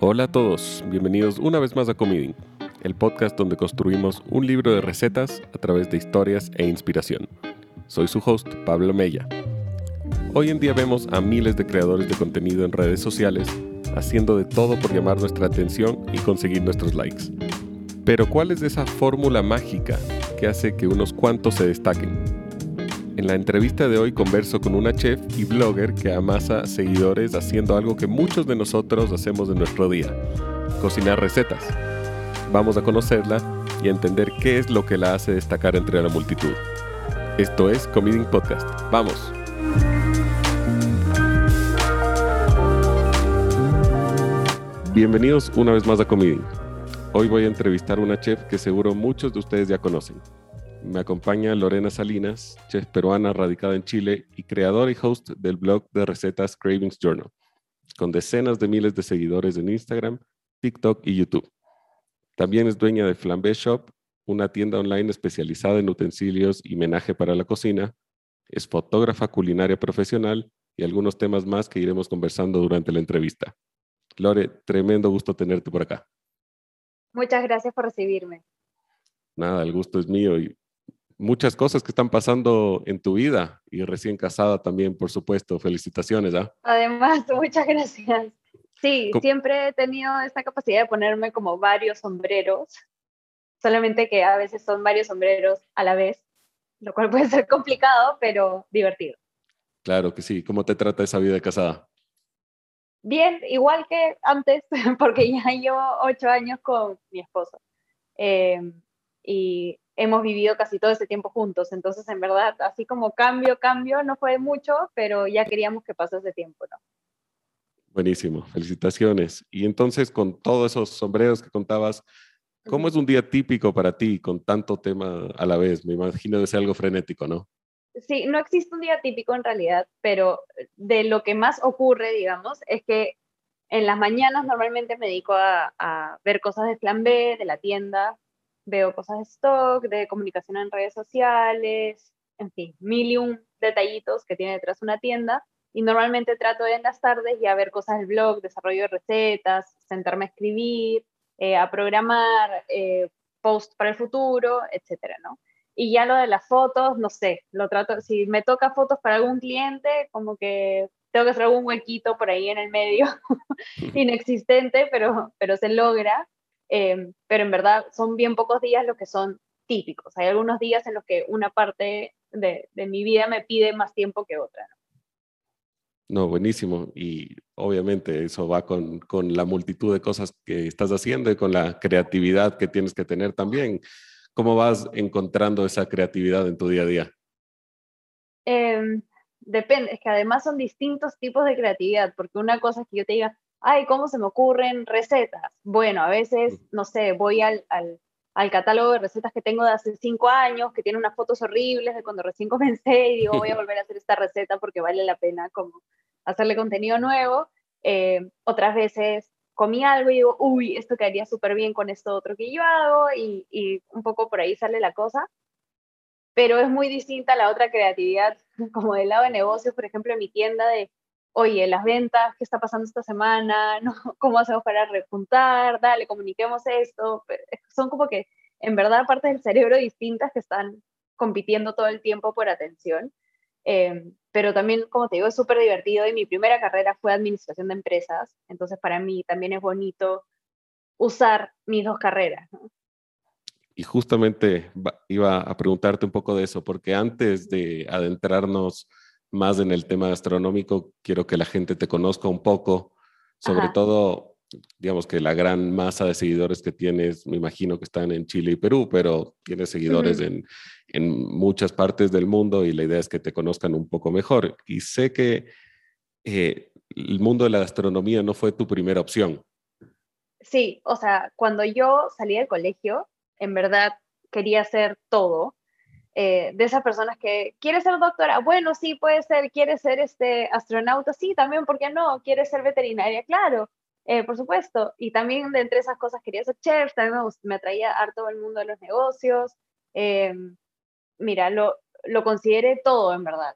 Hola a todos, bienvenidos una vez más a Comiding, el podcast donde construimos un libro de recetas a través de historias e inspiración. Soy su host, Pablo Mella. Hoy en día vemos a miles de creadores de contenido en redes sociales haciendo de todo por llamar nuestra atención y conseguir nuestros likes. Pero ¿cuál es esa fórmula mágica que hace que unos cuantos se destaquen? En la entrevista de hoy converso con una chef y blogger que amasa seguidores haciendo algo que muchos de nosotros hacemos en nuestro día, cocinar recetas. Vamos a conocerla y a entender qué es lo que la hace destacar entre la multitud. Esto es Comeding Podcast. ¡Vamos! Bienvenidos una vez más a Comeding. Hoy voy a entrevistar a una chef que seguro muchos de ustedes ya conocen. Me acompaña Lorena Salinas, chef peruana radicada en Chile y creadora y host del blog de recetas Cravings Journal, con decenas de miles de seguidores en Instagram, TikTok y YouTube. También es dueña de Flambe Shop, una tienda online especializada en utensilios y menaje para la cocina. Es fotógrafa culinaria profesional y algunos temas más que iremos conversando durante la entrevista. Lore, tremendo gusto tenerte por acá. Muchas gracias por recibirme. Nada, el gusto es mío y muchas cosas que están pasando en tu vida y recién casada también, por supuesto. Felicitaciones, ¿ah? Además, muchas gracias. Sí, siempre he tenido esta capacidad de ponerme como varios sombreros, solamente que a veces son varios sombreros a la vez, lo cual puede ser complicado, pero divertido. Claro que sí. ¿Cómo te trata esa vida de casada? Bien, igual que antes, porque ya llevo ocho años con mi esposo. Eh, y hemos vivido casi todo ese tiempo juntos. Entonces, en verdad, así como cambio, cambio, no fue mucho, pero ya queríamos que pasase tiempo, ¿no? Buenísimo, felicitaciones. Y entonces, con todos esos sombreros que contabas, ¿cómo es un día típico para ti con tanto tema a la vez? Me imagino de ser algo frenético, ¿no? Sí, no existe un día típico en realidad, pero de lo que más ocurre, digamos, es que en las mañanas normalmente me dedico a, a ver cosas de Plan B, de la tienda, veo cosas de stock, de comunicación en redes sociales, en fin, mil y un detallitos que tiene detrás una tienda. Y normalmente trato de en las tardes ya ver cosas del blog, desarrollo de recetas, sentarme a escribir, eh, a programar, eh, post para el futuro, etcétera, ¿no? Y ya lo de las fotos, no sé, lo trato, si me toca fotos para algún cliente, como que tengo que hacer algún huequito por ahí en el medio, inexistente, pero, pero se logra. Em, pero en verdad son bien pocos días los que son típicos. Hay algunos días en los que una parte de, de mi vida me pide más tiempo que otra. ¿no? buenísimo. Y obviamente eso va con, con, la multitud de cosas que estás haciendo y con la creatividad que tienes que tener también. ¿Cómo vas encontrando esa creatividad en tu día a día? Eh, depende, es que además son distintos tipos de creatividad, porque una cosa es que yo te diga, ay, ¿cómo se me ocurren recetas? Bueno, a veces, no sé, voy al, al, al, catálogo de recetas que tengo de hace cinco años, que tiene unas fotos horribles de cuando recién comencé y digo, voy a volver a hacer esta receta porque vale la pena como hacerle contenido nuevo. Eh, otras veces comí algo y digo, uy, esto quedaría súper bien con esto otro que yo hago y, y un poco por ahí sale la cosa. Pero es muy distinta a la otra creatividad, como del lado de negocios, por ejemplo, en mi tienda de oye, las ventas, ¿qué está pasando esta semana? ¿No? ¿Cómo hacemos para repuntar? Dale, comuniquemos esto. Son como que, en verdad, partes del cerebro distintas que están compitiendo todo el tiempo por atención. Eh, pero también, como te digo, es súper divertido y mi primera carrera fue administración de empresas, entonces para mí también es bonito usar mis dos carreras. Y justamente iba a preguntarte un poco de eso, porque antes de adentrarnos más en el tema gastronómico, quiero que la gente te conozca un poco, sobre todo, digamos que la gran masa de seguidores que tienes, me imagino que están en Chile y Perú, pero tienes seguidores en, en, muchas partes del mundo y la idea es que te conozcan un poco mejor. Y sé que eh, el mundo de la gastronomía no fue tu primera opción. Sí, o sea, cuando yo salí del colegio, en verdad quería hacer todo eh, de esas personas que quiere ser doctora, bueno, sí, puede ser, quiere ser este astronauta, sí, también, ¿por qué no? Quiere ser veterinaria, claro, eh, por supuesto. Y también de entre esas cosas quería ser chef, también me, me atraía harto el mundo de los negocios. Eh, mira, lo, lo consideré todo, en verdad.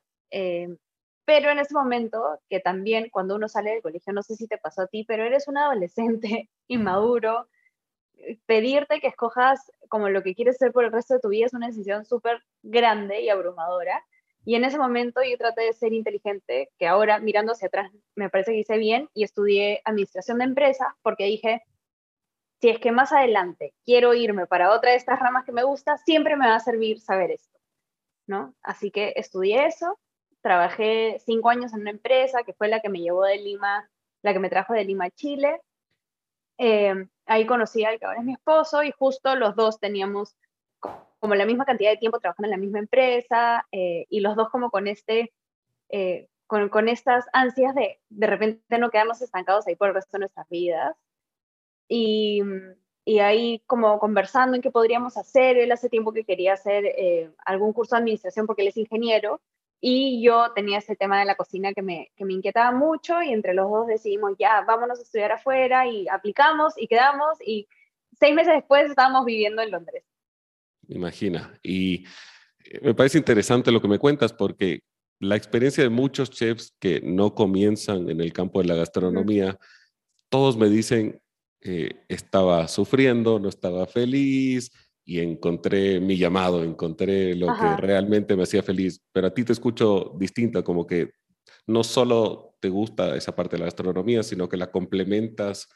pero en ese momento, que también cuando uno sale del colegio, no sé si te pasó a ti, pero eres un adolescente inmaduro, pedirte que escojas como lo que quieres ser por el resto de tu vida es una decisión súper grande y abrumadora. Y en ese momento yo traté de ser inteligente, que ahora mirando hacia atrás me parece que hice bien y estudié administración de empresas porque dije, si es que más adelante quiero irme para otra de estas ramas que me gusta, siempre me va a servir saber esto, ¿no? Así que estudié eso, trabajé cinco años en una empresa que fue la que me llevó de Lima, la que me trajo de Lima a Chile. Eh, ahí conocí al que ahora es mi esposo y justo los dos teníamos como la misma cantidad de tiempo trabajando en la misma empresa eh, y los dos como con este, eh, con, con, estas ansias de de repente no quedarnos estancados ahí por el resto de nuestras vidas. Y, y, ahí como conversando en qué podríamos hacer, él hace tiempo que quería hacer eh, algún curso de administración porque él es ingeniero y yo tenía ese tema de la cocina que me, que me inquietaba mucho y entre los dos decidimos ya, vámonos a estudiar afuera y aplicamos y quedamos y seis meses después estábamos viviendo en Londres. Imagina. Y eh, me parece interesante lo que me cuentas porque la experiencia de muchos chefs que no comienzan en el campo de la gastronomía, todos me dicen, estaba sufriendo, no estaba feliz y encontré mi llamado, encontré lo que realmente me hacía feliz. Pero a ti te escucho distinta, como que no solo te gusta esa parte de la gastronomía, sino que la complementas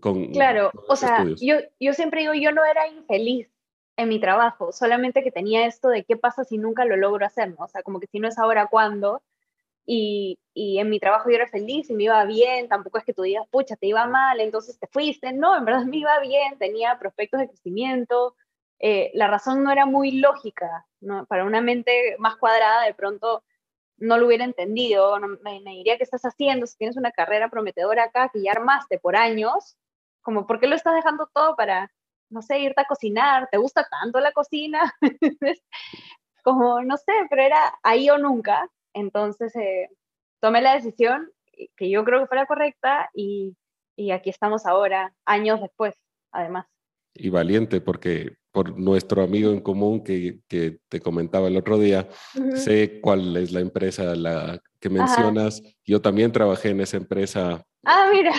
con... Claro, o sea, yo, yo siempre digo, yo no era infeliz en mi trabajo, solamente que tenía esto de qué pasa si nunca lo logro hacer, ¿no? O sea, como que si no es ahora, ¿cuándo? y, en mi trabajo yo era feliz y me iba bien, tampoco es que tú digas, pucha, te iba mal, entonces te fuiste, no, en verdad me iba bien, tenía prospectos de crecimiento, eh, la razón no era muy lógica, ¿no? para una mente más cuadrada de pronto no lo hubiera entendido, me, diría, ¿qué estás haciendo? Si tienes una carrera prometedora acá que ya armaste por años, como, ¿por qué lo estás dejando todo para, no sé, irte a cocinar? ¿Te gusta tanto la cocina? como, no sé, pero era ahí o nunca. Entonces eh, tomé la decisión que yo creo que fue la correcta y, y aquí estamos ahora, años después, además. Y valiente, porque por nuestro amigo en común que, que te comentaba el otro día, sé cuál es la empresa la que mencionas. Yo también trabajé en esa empresa. Ah, mira.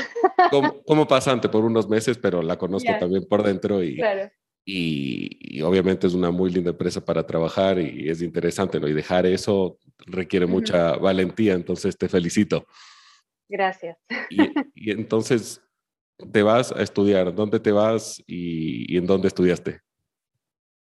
Como, como pasante por unos meses, pero la conozco también por dentro y, claro. Y, obviamente es una muy linda empresa para trabajar y es interesante, ¿no? Y dejar eso requiere mucha valentía, entonces te felicito. Gracias. Y, entonces te vas a estudiar, ¿dónde te vas y, en dónde estudiaste?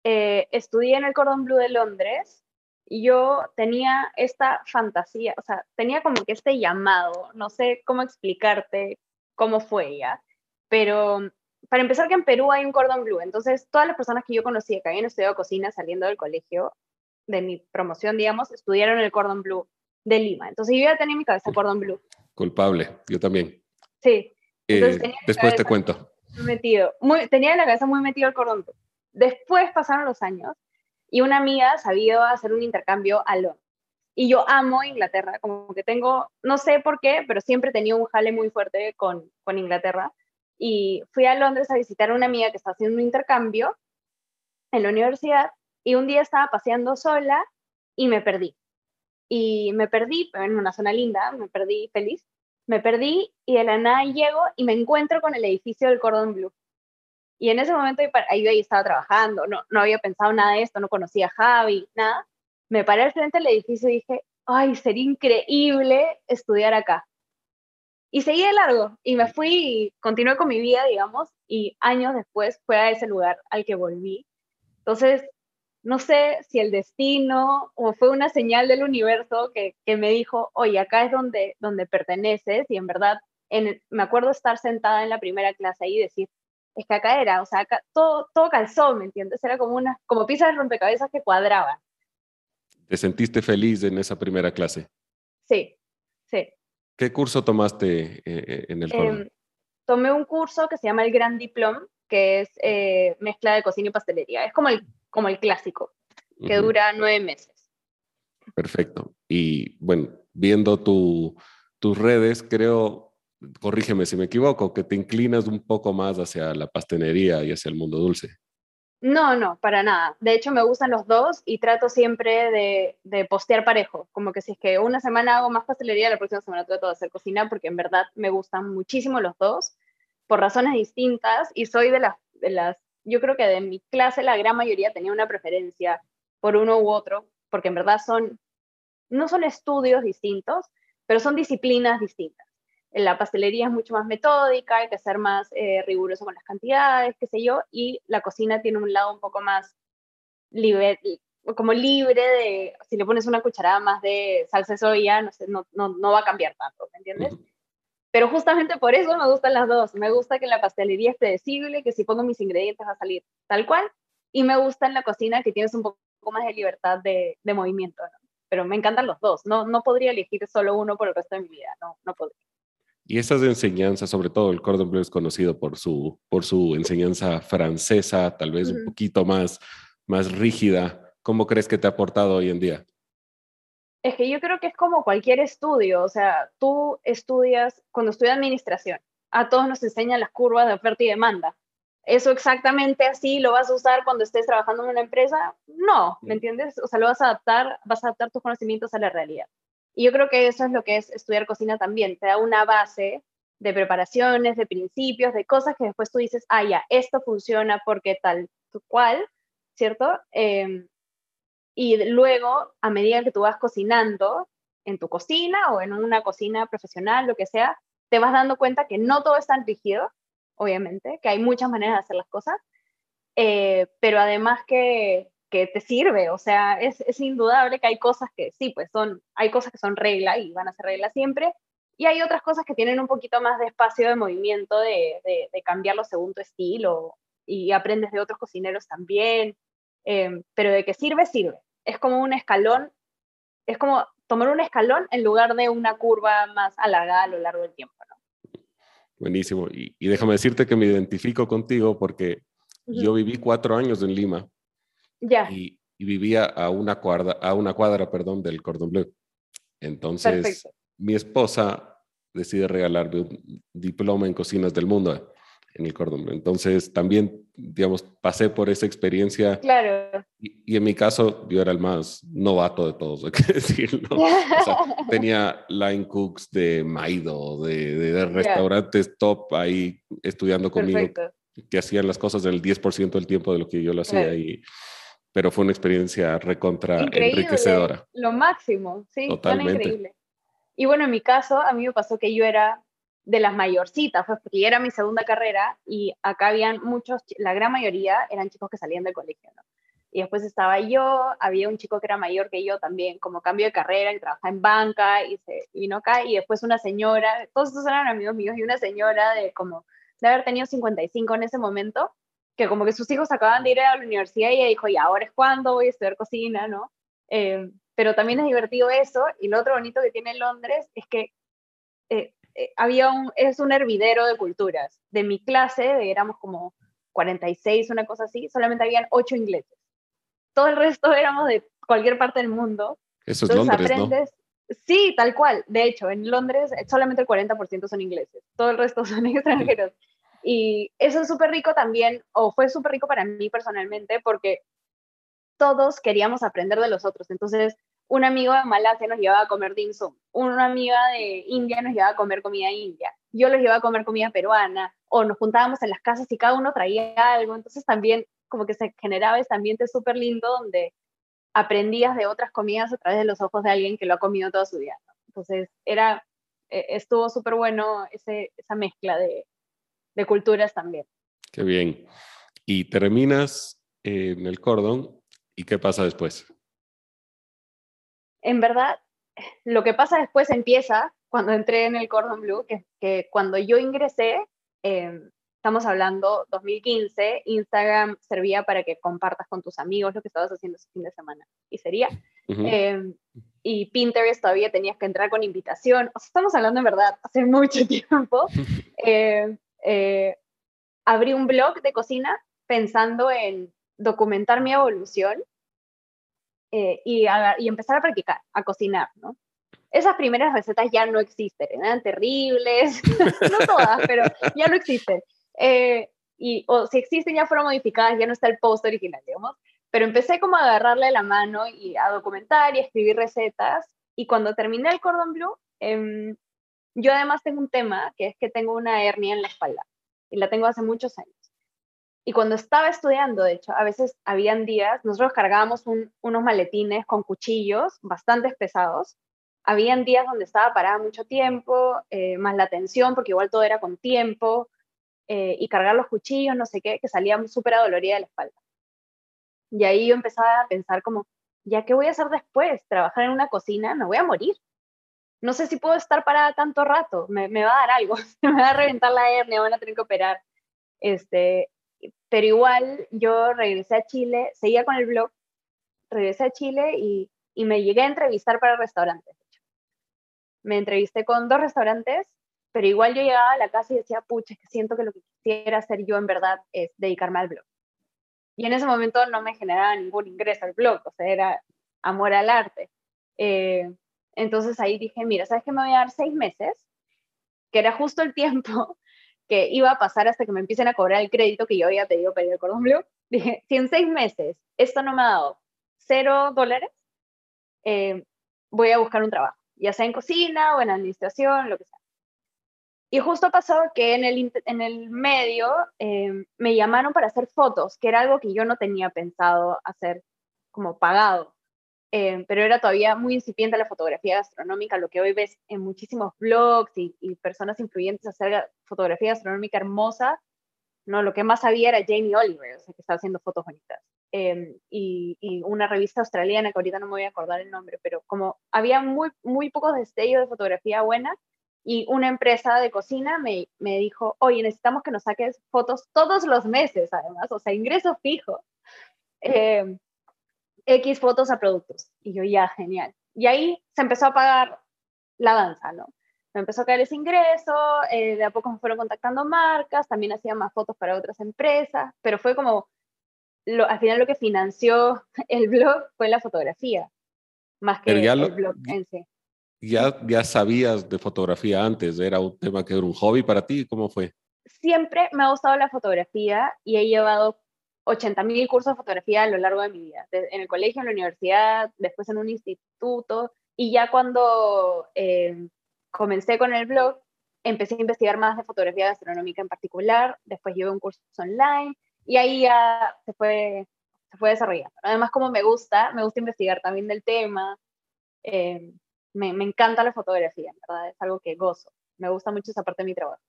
Eh, estudié en el Cordon Bleu de Londres y yo tenía esta fantasía, o sea, tenía como que este llamado, no sé cómo explicarte cómo fue ya, pero para empezar que en Perú hay un cordón blue, entonces todas las personas que yo conocía que habían estudiado cocina saliendo del colegio, de mi promoción, digamos, estudiaron el cordón blue de Lima. Entonces yo ya tenía en mi cabeza cordón blue. Culpable, yo también. Sí. Eh, después te cuento. Metido, muy, tenía en la cabeza muy metido el cordón blue. Después pasaron los años y una amiga sabía hacer un intercambio a Londres. Y yo amo Inglaterra, como que tengo, no sé por qué, pero siempre he tenido un jale muy fuerte con, con Inglaterra y fui a Londres a visitar a una amiga que está haciendo un intercambio en la universidad y un día estaba paseando sola y me perdí. Y me perdí, en una zona linda, me perdí feliz. Me perdí y de la nada llego y me encuentro con el edificio del Cordon Blue. Y en ese momento ahí yo estaba trabajando, no, no había pensado nada de esto, no conocía a Javi, nada. Me paré al frente del edificio y dije, ay, sería increíble estudiar acá. Y seguí de largo y me fui y continué con mi vida, digamos, y años después fue a ese lugar al que volví. Entonces, no sé si el destino o fue una señal del universo que, que me dijo, oye, acá es donde, donde perteneces y en verdad, en, me acuerdo estar sentada en la primera clase ahí y decir, es que acá era, o sea, acá todo, todo calzó, ¿me entiendes? Era como, una, como piezas de rompecabezas que cuadraban. ¿Te sentiste feliz en esa primera clase? Sí, sí. ¿Qué curso tomaste eh, eh, en el eh, tomé un curso que se llama el Gran Diplom, que es eh, mezcla de cocina y pastelería. Es como el, como el clásico, que dura nueve meses. Perfecto. Y bueno, viendo tu, tus redes, creo, corrígeme si me equivoco, que te inclinas un poco más hacia la pastelería y hacia el mundo dulce. No, no, para nada. De hecho, me gustan los dos y trato siempre de, postear parejo. Como que si es que una semana hago más pastelería, la próxima semana trato de hacer cocina porque en verdad me gustan muchísimo los dos por razones distintas y soy de las, de las, yo creo que de mi clase la gran mayoría tenía una preferencia por uno u otro, porque en verdad son, no son estudios distintos, pero son disciplinas distintas la pastelería es mucho más metódica, hay que ser más eh, riguroso con las cantidades, qué sé yo, y la cocina tiene un lado un poco más libre, como libre de, si le pones una cucharada más de salsa de soya, no, sé, no, no, va a cambiar tanto, ¿me entiendes? Pero justamente por eso me gustan las dos. Me gusta que la pastelería es predecible, que si pongo mis ingredientes va a salir tal cual, y me gusta en la cocina que tienes un poco más de libertad de, de movimiento, Pero me encantan los dos. No, no podría elegir solo uno por el resto de mi vida, no, no podría. Y esas enseñanzas, sobre todo el cordon bleu es conocido por su, por su enseñanza francesa, tal vez un poquito más, más rígida. ¿Cómo crees que te ha aportado hoy en día? Es que yo creo que es como cualquier estudio, o sea, tú estudias, cuando estudias administración, a todos nos enseñan las curvas de oferta y demanda. ¿Eso exactamente así lo vas a usar cuando estés trabajando en una empresa? No, ¿me entiendes? O sea, lo vas a adaptar, vas a adaptar tus conocimientos a la realidad. Y yo creo que eso es lo que es estudiar cocina también, te da una base de preparaciones, de principios, de cosas que después tú dices, ah, ya, esto funciona porque tal cual, ¿cierto? Em, y luego, a medida que tú vas cocinando en tu cocina o en una cocina profesional, lo que sea, te vas dando cuenta que no todo es tan rígido, obviamente, que hay muchas maneras de hacer las cosas, eh, pero además que que te sirve, o sea, es, es, indudable que hay cosas que sí, pues son, hay cosas que son regla y van a ser regla siempre, y hay otras cosas que tienen un poquito más de espacio de movimiento, de, de, cambiarlo según tu estilo, y aprendes de otros cocineros también, em, pero de que sirve, sirve. Es como un escalón, es como tomar un escalón en lugar de una curva más alargada a lo largo del tiempo, ¿no? Buenísimo, y, y déjame decirte que me identifico contigo porque yo viví cuatro años en Lima y, vivía a una cuadra, a una cuadra perdón, del Cordon Bleu. Entonces, mi esposa decide regalarme un diploma en cocinas del mundo en el Cordon Bleu. Entonces, también, digamos, pasé por esa experiencia. Claro. Y, en mi caso, yo era el más novato de todos, hay que decirlo. o sea, tenía line cooks de Maido, de, de, restaurantes top ahí estudiando conmigo, que hacían las cosas del 10% del tiempo de lo que yo lo hacía. Y, pero fue una experiencia recontra enriquecedora. Lo máximo, sí, Totalmente. increíble. Y bueno, en mi caso, a mí me pasó que yo era de las mayorcitas, pues, porque era mi segunda carrera y acá habían muchos, la gran mayoría eran chicos que salían del colegio, ¿no? Y después estaba yo, había un chico que era mayor que yo también, como cambio de carrera, y trabajaba en banca y se vino acá, y después una señora, todos estos eran amigos míos, y una señora de como, de haber tenido 55 en ese momento, que como que sus hijos acaban de ir a la universidad y ella dijo, y ahora es cuando voy a estudiar cocina, ¿no? Eh, pero también es divertido eso, y lo otro bonito que tiene Londres es que eh, eh, había un, es un hervidero de culturas. De mi clase, éramos como 46, una cosa así, solamente habían 8 ingleses. Todo el resto éramos de cualquier parte del mundo. Eso es Londres, aprendes, Sí, tal cual. De hecho, en Londres solamente el 40% son ingleses, todo el resto son extranjeros. Y eso es súper rico también, o fue súper rico para mí personalmente, porque todos queríamos aprender de los otros. Entonces, un amigo de Malasia nos llevaba a comer dim sum, una amiga de India nos llevaba a comer comida india, yo los llevaba a comer comida peruana, o nos juntábamos en las casas y cada uno traía algo. Entonces, también como que se generaba ese ambiente súper lindo donde aprendías de otras comidas a través de los ojos de alguien que lo ha comido toda su vida. Entonces, era, e, estuvo súper bueno ese, esa mezcla de, de culturas también. Qué bien. Y terminas en el cordón y qué pasa después. En verdad, lo que pasa después empieza cuando entré en el Cordon Blue, que, que cuando yo ingresé, em, estamos hablando 2015, Instagram servía para que compartas con tus amigos lo que estabas haciendo ese fin de semana. Y sería. Em, y Pinterest todavía tenías que entrar con invitación. O sea, estamos hablando en verdad hace mucho tiempo. eh, eh, abrí un blog de cocina pensando en documentar mi evolución eh, y, y, empezar a practicar, a cocinar, ¿no? Esas primeras recetas ya no existen, eran terribles, no todas, pero ya no existen. Eh, y, o si existen ya fueron modificadas, ya no está el post original, digamos, pero empecé como a agarrarle la mano y a documentar y a escribir recetas, y cuando terminé el cordón blue, em, yo además tengo un tema, que es que tengo una hernia en la espalda, y la tengo hace muchos años. Y cuando estaba estudiando, de hecho, a veces habían días, nosotros cargábamos unos maletines con cuchillos bastante pesados. Habían días donde estaba parada mucho tiempo, eh, más la tensión, porque igual todo era con tiempo, eh, y cargar los cuchillos, no sé qué, que salía súper adolorida de la espalda. Y ahí yo empezaba a pensar como, ¿ya qué voy a hacer después? ¿Trabajar en una cocina? Me voy a morir. No sé si puedo estar parada tanto rato, me, va a dar algo, me va a reventar la hernia, van a tener que operar. Este, pero igual yo regresé a Chile, seguía con el blog, regresé a Chile y, y me llegué a entrevistar para restaurantes. Me entrevisté con dos restaurantes, pero igual yo llegaba a la casa y decía, pucha, que siento que lo que quisiera hacer yo en verdad es dedicarme al blog. Y en ese momento no me generaba ningún ingreso al blog, o sea, era amor al arte. Eh, entonces ahí dije, mira, ¿sabes qué? Me voy a dar seis meses, que era justo el tiempo que iba a pasar hasta que me empiecen a cobrar el crédito que yo había pedido para ir al Cordón Blue. Dije, si en seis meses esto no me ha dado cero dólares, eh, voy a buscar un trabajo, ya sea en cocina o en administración, lo que sea. Y justo pasó que en el, en el medio eh, me llamaron para hacer fotos, que era algo que yo no tenía pensado hacer como pagado. Eh, pero era todavía muy incipiente la fotografía gastronómica, lo que hoy ves en muchísimos blogs y, personas influyentes hacer fotografía gastronómica hermosa, no, lo que más sabía era Jamie Oliver, o sea, que estaba haciendo fotos bonitas. Em, y, una revista australiana, que ahorita no me voy a acordar el nombre, pero como había muy, muy pocos destellos de fotografía buena, y una empresa de cocina me, me dijo, oye, necesitamos que nos saques fotos todos los meses, además, o sea, ingreso fijo. Eh, X fotos a productos. Y yo, ya, genial. Y ahí se empezó a pagar la danza, ¿no? Me empezó a caer ese ingreso, eh, de a poco me fueron contactando marcas, también hacía más fotos para otras empresas, pero fue como, lo, al final lo que financió el blog fue la fotografía, más que el blog en sí. Ya, ya sabías de fotografía antes, era un tema que era un hobby para ti, ¿cómo fue? Siempre me ha gustado la fotografía y he llevado 80.000 cursos de fotografía a lo largo de mi vida, en el colegio, en la universidad, después en un instituto, y ya cuando eh, comencé con el blog, empecé a investigar más de fotografía gastronómica en particular, después llevé un curso online, y ahí ya se fue, se fue desarrollando. Además, como me gusta, me gusta investigar también del tema, eh, me, me encanta la fotografía, ¿verdad? Es algo que gozo, me gusta mucho esa parte de mi trabajo.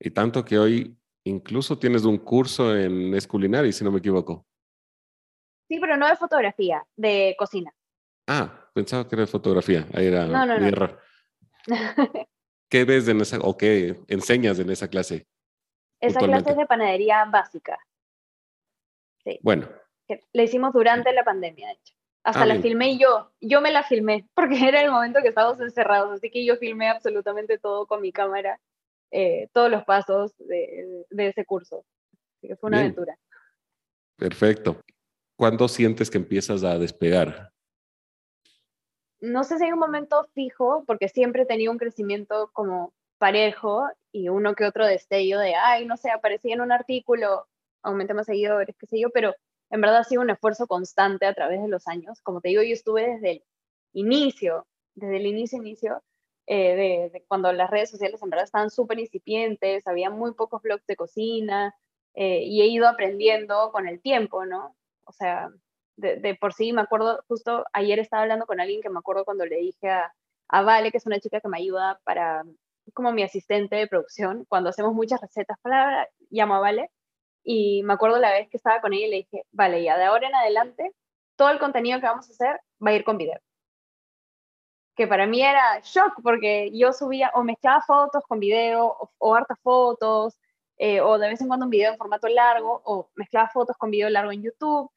Y tanto que hoy Incluso tienes un curso en Es Culinaria, si no me equivoco. Sí, pero no de fotografía, de cocina. Ah, pensaba que era de fotografía. Ahí era mi error. ¿Qué ves en esa, o qué enseñas en esa clase? Esa clase es de panadería básica. Sí. Bueno. Le hicimos durante la pandemia, de hecho. Hasta ah, la filmé yo. Yo me la filmé, porque era el momento que estábamos encerrados, así que yo filmé absolutamente todo con mi cámara eh, todos los pasos de, ese curso. Así que fue una aventura. Perfecto. ¿Cuándo sientes que empiezas a despegar? No sé si hay un momento fijo, porque siempre he tenido un crecimiento como parejo y uno que otro destello de, ay, no sé, aparecí en un artículo, aumenté más seguidores, qué sé yo, pero en verdad ha sido un esfuerzo constante a través de los años. Como te digo, yo estuve desde el inicio, desde el inicio, inicio, eh, de, cuando las redes sociales en verdad estaban súper incipientes, había muy pocos blogs de cocina eh, y he ido aprendiendo con el tiempo, ¿no? O sea, de, por sí me acuerdo, justo ayer estaba hablando con alguien que me acuerdo cuando le dije a, a Vale, que es una chica que me ayuda para, como mi asistente de producción, cuando hacemos muchas recetas, para, llamo a Vale, y me acuerdo la vez que estaba con ella y le dije, vale, ya de ahora en adelante, todo el contenido que vamos a hacer va a ir con video que para mí era shock porque yo subía o mezclaba fotos con video o, hartas fotos eh, o de vez en cuando un video en formato largo o mezclaba fotos con video largo en YouTube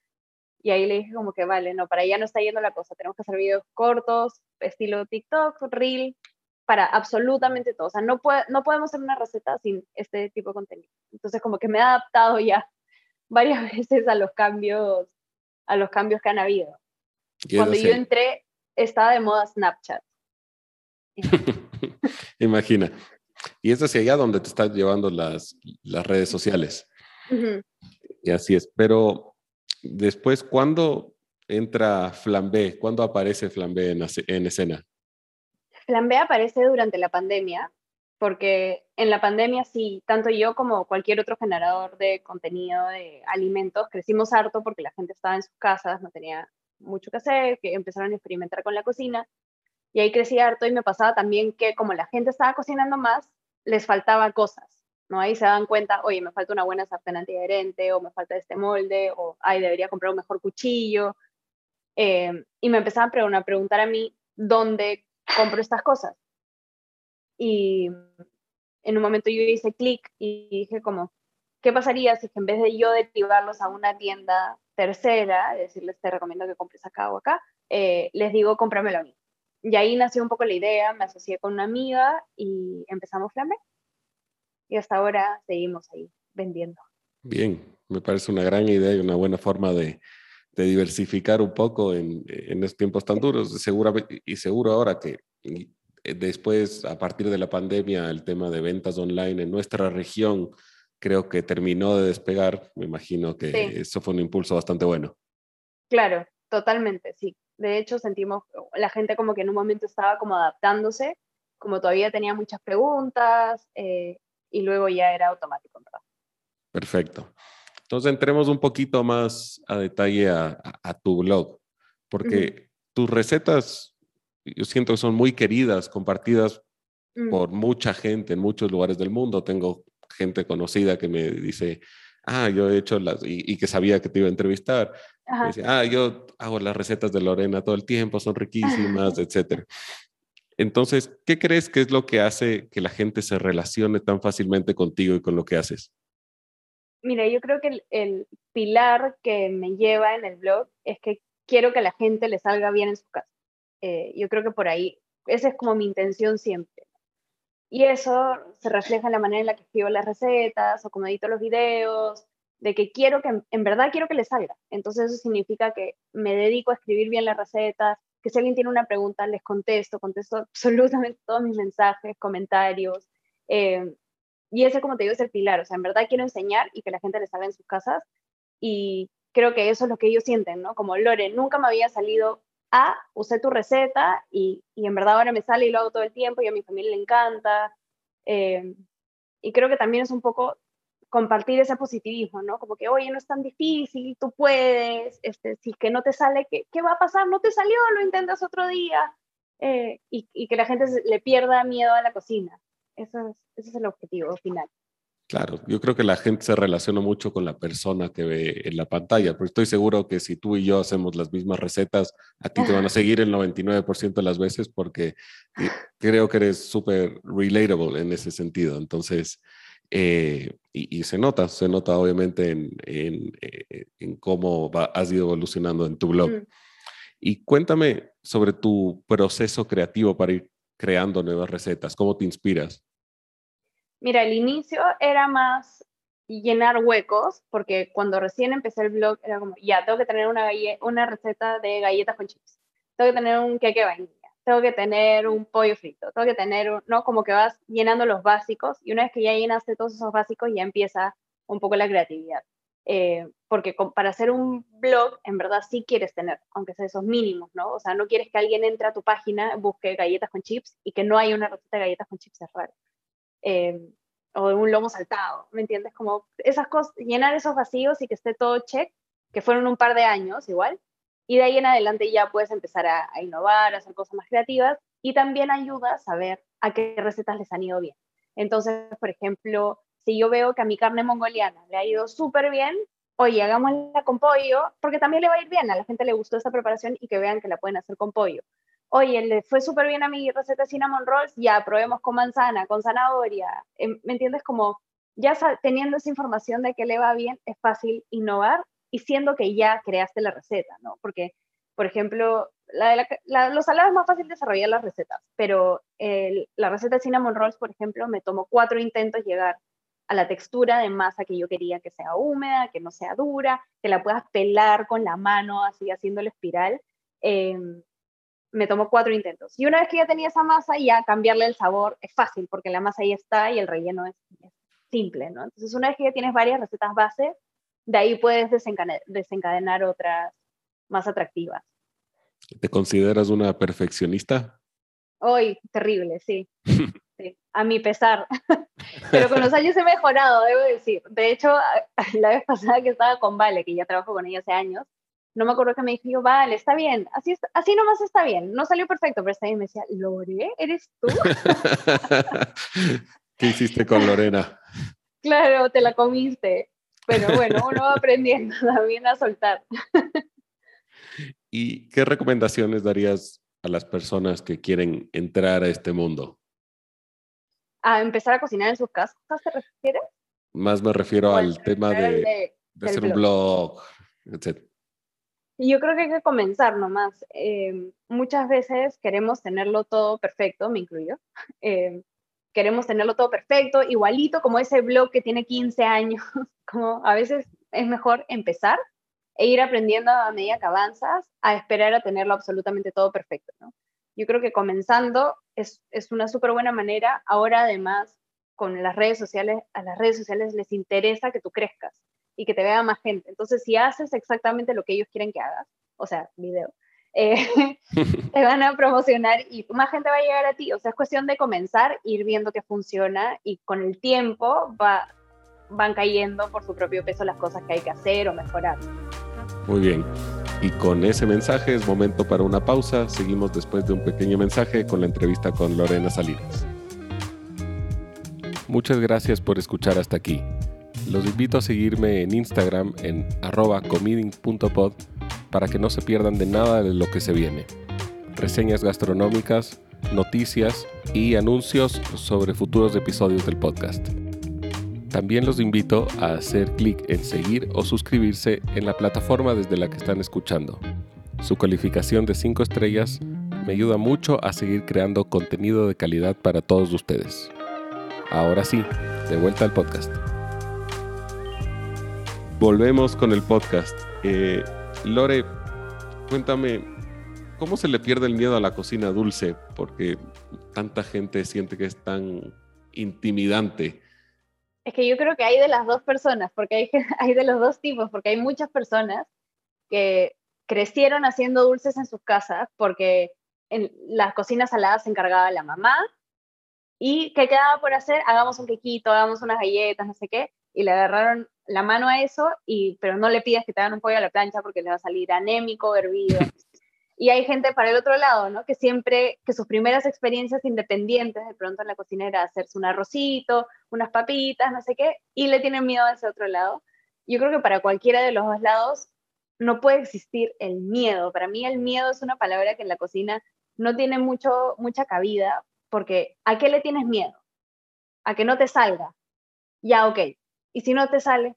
y ahí le dije como que vale, no, para allá no está yendo la cosa, tenemos que hacer videos cortos, estilo TikTok, Reel, para absolutamente todo, o sea, no, puede, no podemos hacer una receta sin este tipo de contenido. Entonces como que me he adaptado ya varias veces a los cambios, a los cambios que han habido. Cuando yo entré, estaba de moda Snapchat. Imagina. Y es hacia allá donde te están llevando las, las redes sociales. Y así es. Pero después, ¿cuándo entra Flambé? ¿Cuándo aparece Flambé en, en escena? Flambé aparece durante la pandemia, porque en la pandemia sí, tanto yo como cualquier otro generador de contenido de alimentos crecimos harto porque la gente estaba en sus casas, no tenía mucho que hacer, que empezaron a experimentar con la cocina y ahí crecí harto y me pasaba también que como la gente estaba cocinando más, les faltaba cosas, ¿no? Ahí se dan cuenta, oye, me falta una buena sartén antiadherente o me falta este molde o, ay, debería comprar un mejor cuchillo. Eh, y me empezaban a preguntar a mí dónde compro estas cosas. Y en un momento yo hice clic y dije como, ¿qué pasaría si en vez de yo derivarlos a una tienda tercera, decirles te recomiendo que compres acá o acá, eh, les digo cómpramelo a mí? Y ahí nació un poco la idea, me asocié con una amiga y empezamos Flambe. Y hasta ahora seguimos ahí vendiendo. Bien, me parece una gran idea y una buena forma de, diversificar un poco en, en estos tiempos tan duros. Seguramente, y seguro ahora que eh, después, a partir de la pandemia, el tema de ventas online en nuestra región creo que terminó de despegar. Me imagino que eso fue un impulso bastante bueno. Claro, totalmente, sí. De hecho, sentimos, la gente como que en un momento estaba como adaptándose, como todavía tenía muchas preguntas, eh, y luego ya era automático, ¿verdad? Perfecto. Entonces entremos un poquito más a detalle a, tu blog, porque tus recetas yo siento que son muy queridas, compartidas mm. por mucha gente en muchos lugares del mundo. Tengo gente conocida que me dice, ah, yo he hecho las, y, que sabía que te iba a entrevistar. dice, ah, yo hago las recetas de Lorena todo el tiempo, son riquísimas, etc. Entonces, ¿qué crees que es lo que hace que la gente se relacione tan fácilmente contigo y con lo que haces? Mira, yo creo que el, el pilar que me lleva en el blog es que quiero que la gente le salga bien en su casa. Eh, yo creo que por ahí, esa es como mi intención siempre. Y eso se refleja en la manera en la que escribo las recetas o como edito los videos, de que quiero que, en verdad quiero que le salga. Entonces eso significa que me dedico a escribir bien las recetas, que si alguien tiene una pregunta, les contesto, contesto absolutamente todos mis mensajes, comentarios. Eh, y ese, como te digo, es el pilar. O sea, en verdad quiero enseñar y que la gente le salga en sus casas. Y creo que eso es lo que ellos sienten, ¿no? Como Lore, nunca me había salido ah, usé tu receta y, en verdad ahora me sale y lo hago todo el tiempo y a mi familia le encanta. Eh, y creo que también es un poco compartir ese positivismo, ¿no? Como que, oye, no es tan difícil, tú puedes, este, si que no te sale, ¿qué, ¿qué va a pasar? No te salió, lo intentas otro día. Eh, y, y, que la gente le pierda miedo a la cocina. Eso es, ese es el objetivo final. Claro, yo creo que la gente se relaciona mucho con la persona que ve en la pantalla, pero estoy seguro que si tú y yo hacemos las mismas recetas, a ti te van a seguir el 99% de las veces porque eh, creo que eres súper relatable en ese sentido. Entonces, eh, y, se nota, se nota obviamente en, en, eh, en cómo has ido evolucionando en tu blog. Mm. Y cuéntame sobre tu proceso creativo para ir creando nuevas recetas, ¿cómo te inspiras? Mira, el inicio era más llenar huecos, porque cuando recién empecé el blog era como, ya, tengo que tener una, una receta de galletas con chips, tengo que tener un queque vainilla, tengo que tener un pollo frito, tengo que tener, ¿no? Como que vas llenando los básicos y una vez que ya llenaste todos esos básicos ya empieza un poco la creatividad. Eh, porque para hacer un blog, en verdad sí quieres tener, aunque sea esos mínimos, ¿no? O sea, no quieres que alguien entre a tu página, busque galletas con chips y que no haya una receta de galletas con chips, es raro. Eh, o un lomo saltado, ¿me entiendes? Como esas cosas, llenar esos vacíos y que esté todo check, que fueron un par de años igual, y de ahí en adelante ya puedes empezar a, innovar, a hacer cosas más creativas, y también ayuda a saber a qué recetas les han ido bien. Entonces, por ejemplo, si yo veo que a mi carne mongoliana le ha ido súper bien, oye, hagámosla con pollo, porque también le va a ir bien, a la gente le gustó esta preparación y que vean que la pueden hacer con pollo oye, le fue súper bien a mi receta de cinnamon rolls, ya probemos con manzana, con zanahoria. Em, ¿Me entiendes? Como ya teniendo esa información de que le va bien, es fácil innovar y siendo que ya creaste la receta, ¿no? Porque, por ejemplo, los salados es más fácil desarrollar las recetas, pero la receta de cinnamon rolls, por ejemplo, me tomó cuatro intentos llegar a la textura de masa que yo quería que sea húmeda, que no sea dura, que la puedas pelar con la mano, así haciendo la espiral. Eh, me tomó cuatro intentos. Y una vez que ya tenía esa masa, ya cambiarle el sabor es fácil, porque la masa ahí está y el relleno es, simple, ¿no? Entonces, una vez que ya tienes varias recetas base, de ahí puedes desencadenar, otras más atractivas. ¿Te consideras una perfeccionista? Hoy, terrible, sí. sí. A mi pesar. Pero con los años he mejorado, debo decir. De hecho, la vez pasada que estaba con Vale, que ya trabajo con ella hace años, no me acuerdo que me dijo, vale, está bien, así, así nomás está bien, no salió perfecto, pero está bien, me decía, Lore, ¿eres tú? ¿Qué hiciste con Lorena? Claro, te la comiste, pero bueno, uno va aprendiendo también a soltar. ¿Y qué recomendaciones darías a las personas que quieren entrar a este mundo? ¿A empezar a cocinar en sus casas, te refieres? Más me refiero al tema de, hacer un blog, etc. Yo creo que hay que comenzar nomás. Eh, muchas veces queremos tenerlo todo perfecto, me incluyo. Eh, queremos tenerlo todo perfecto, igualito como ese blog que tiene 15 años. Como a veces es mejor empezar e ir aprendiendo a medida que avanzas a esperar a tenerlo absolutamente todo perfecto. ¿no? Yo creo que comenzando es, es una súper buena manera. Ahora además con las redes sociales, a las redes sociales les interesa que tú crezcas y que te vea más gente. Entonces, si haces exactamente lo que ellos quieren que hagas, o sea, video, eh, te van a promocionar y más gente va a llegar a ti. O sea, es cuestión de comenzar, ir viendo que funciona y con el tiempo va, van cayendo por su propio peso las cosas que hay que hacer o mejorar. Muy bien. Y con ese mensaje es momento para una pausa. Seguimos después de un pequeño mensaje con la entrevista con Lorena Salinas. Muchas gracias por escuchar hasta aquí. Los invito a seguirme en Instagram en comiding.pod para que no se pierdan de nada de lo que se viene. Reseñas gastronómicas, noticias y anuncios sobre futuros episodios del podcast. También los invito a hacer clic en seguir o suscribirse en la plataforma desde la que están escuchando. Su calificación de 5 estrellas me ayuda mucho a seguir creando contenido de calidad para todos ustedes. Ahora sí, de vuelta al podcast. Volvemos con el podcast. Eh, Lore, cuéntame, ¿cómo se le pierde el miedo a la cocina dulce? Porque tanta gente siente que es tan intimidante. Es que yo creo que hay de las dos personas, porque hay, hay de los dos tipos, porque hay muchas personas que crecieron haciendo dulces en sus casas porque en las cocinas saladas se encargaba la mamá y ¿qué quedaba por hacer? Hagamos un quequito, hagamos unas galletas, no sé qué, y le agarraron la mano a eso, y, pero no le pidas que te hagan un pollo a la plancha porque le va a salir anémico, hervido. y hay gente para el otro lado, ¿no? Que siempre, que sus primeras experiencias independientes de pronto en la cocina era hacerse un arrocito, unas papitas, no sé qué, y le tienen miedo a ese otro lado. Yo creo que para cualquiera de los dos lados no puede existir el miedo. Para mí el miedo es una palabra que en la cocina no tiene mucho, mucha cabida, porque ¿a qué le tienes miedo? A que no te salga. Ya, ok, y si no te sale,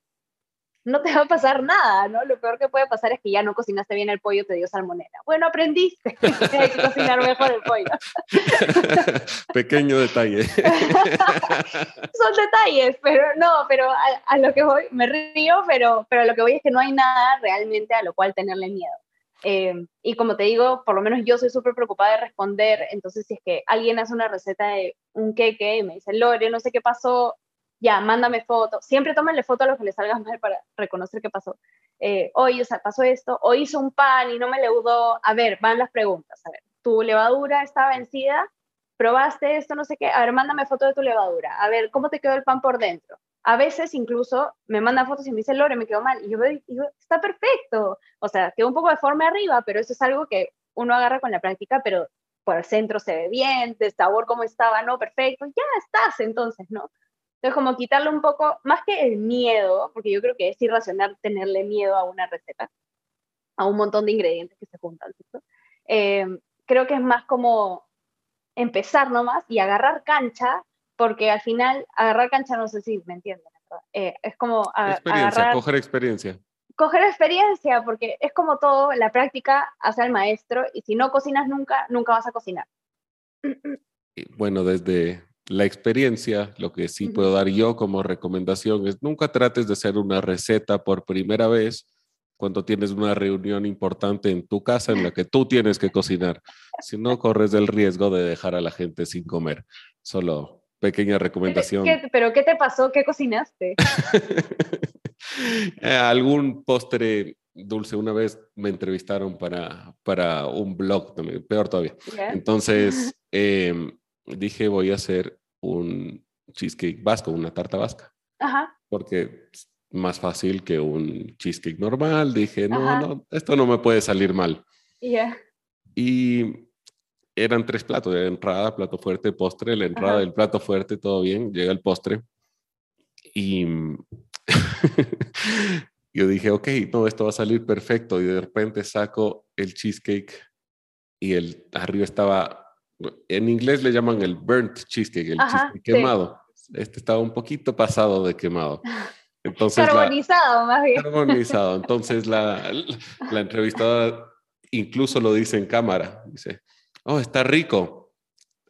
no te va a pasar nada, ¿no? Lo peor que puede pasar es que ya no cocinaste bien el pollo, te dio salmonera. Bueno, aprendiste que hay que cocinar mejor el pollo. Pequeño detalle. Son detalles, pero no, pero a, lo que voy, me río, pero, pero a lo que voy es que no hay nada realmente a lo cual tenerle miedo. Eh, y como te digo, por lo menos yo soy súper preocupada de responder, entonces si es que alguien hace una receta de un queque y me dice, Lore, no sé qué pasó, ya, mándame foto. Siempre tómenle foto a lo que les salga mal para reconocer qué pasó. Eh, hoy, o sea, pasó esto, o hizo un pan y no me leudó. A ver, van las preguntas. A ver, tu levadura está vencida, probaste esto, no sé qué. A ver, mándame foto de tu levadura. A ver, ¿cómo te quedó el pan por dentro? A veces incluso me manda fotos y me dice, Lore, me quedó mal. Y yo digo, está perfecto. O sea, quedó un poco de forma arriba, pero eso es algo que uno agarra con la práctica, pero por el centro se ve bien, de sabor como estaba, no, perfecto, ya estás entonces, ¿no? Entonces, como quitarle un poco, más que el miedo, porque yo creo que es irracional tenerle miedo a una receta, a un montón de ingredientes que se juntan, eh, creo que es más como empezar nomás y agarrar cancha, porque al final, agarrar cancha, no sé si me entienden, eh, es como experiencia, coger experiencia. Coger experiencia, porque es como todo, la práctica hace al maestro, y si no cocinas nunca, nunca vas a cocinar. Bueno, desde, la experiencia, lo que sí puedo dar yo como recomendación es nunca trates de hacer una receta por primera vez cuando tienes una reunión importante en tu casa en la que tú tienes que cocinar. Si no, corres el riesgo de dejar a la gente sin comer. Solo pequeña recomendación. ¿Pero qué te pasó? ¿Qué cocinaste? Eh, algún postre dulce. Una vez me entrevistaron para, para un blog, también, peor todavía. Entonces em, dije, voy a hacer un cheesecake vasco, una tarta vasca. Ajá. Porque es más fácil que un cheesecake normal. Dije, no, no, esto no me puede salir mal. Y eran tres platos, entrada, plato fuerte, postre, la entrada del plato fuerte, todo bien, llega el postre. Y yo dije, ok, no, esto va a salir perfecto. Y de repente saco el cheesecake y el arriba estaba, en inglés le llaman el burnt cheesecake, el cheesecake quemado. Este estaba un poquito pasado de quemado. Entonces, carbonizado, más bien. Carbonizado. Entonces la, la entrevistada incluso lo dice en cámara. Dice, oh, está rico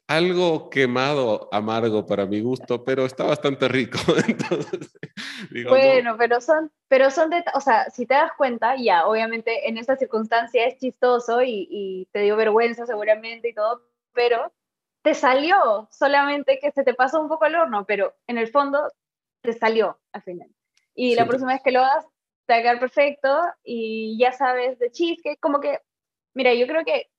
algo quemado, amargo para mi gusto, pero está bastante rico. bueno, pero son, pero son de, o sea, si te das cuenta, ya, obviamente en esta circunstancia es chistoso y, te dio vergüenza seguramente y todo, pero te salió, solamente que se te pasó un poco al horno, pero en el fondo te salió al final. Y la próxima vez que lo hagas, te va a quedar perfecto y ya sabes de cheesecake, como que, mira, yo creo que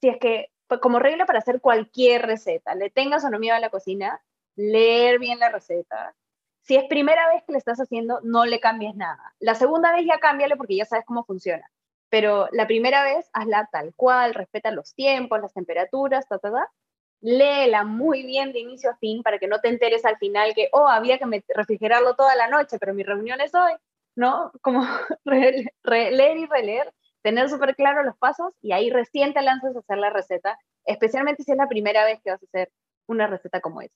si es que pues, como regla para hacer cualquier receta, le tengas o no miedo a la cocina, leer bien la receta. Si es primera vez que le estás haciendo, no le cambies nada. La segunda vez ya cámbiale porque ya sabes cómo funciona. Pero la primera vez, hazla tal cual, respeta los tiempos, las temperaturas, ta, ta, ta. Léela muy bien de inicio a fin para que no te enteres al final que, oh, había que refrigerarlo toda la noche, pero mi reunión es hoy. ¿No? Como leer y releer tener súper claro los pasos y ahí recién te lanzas a hacer la receta, especialmente si es la primera vez que vas a hacer una receta como esa.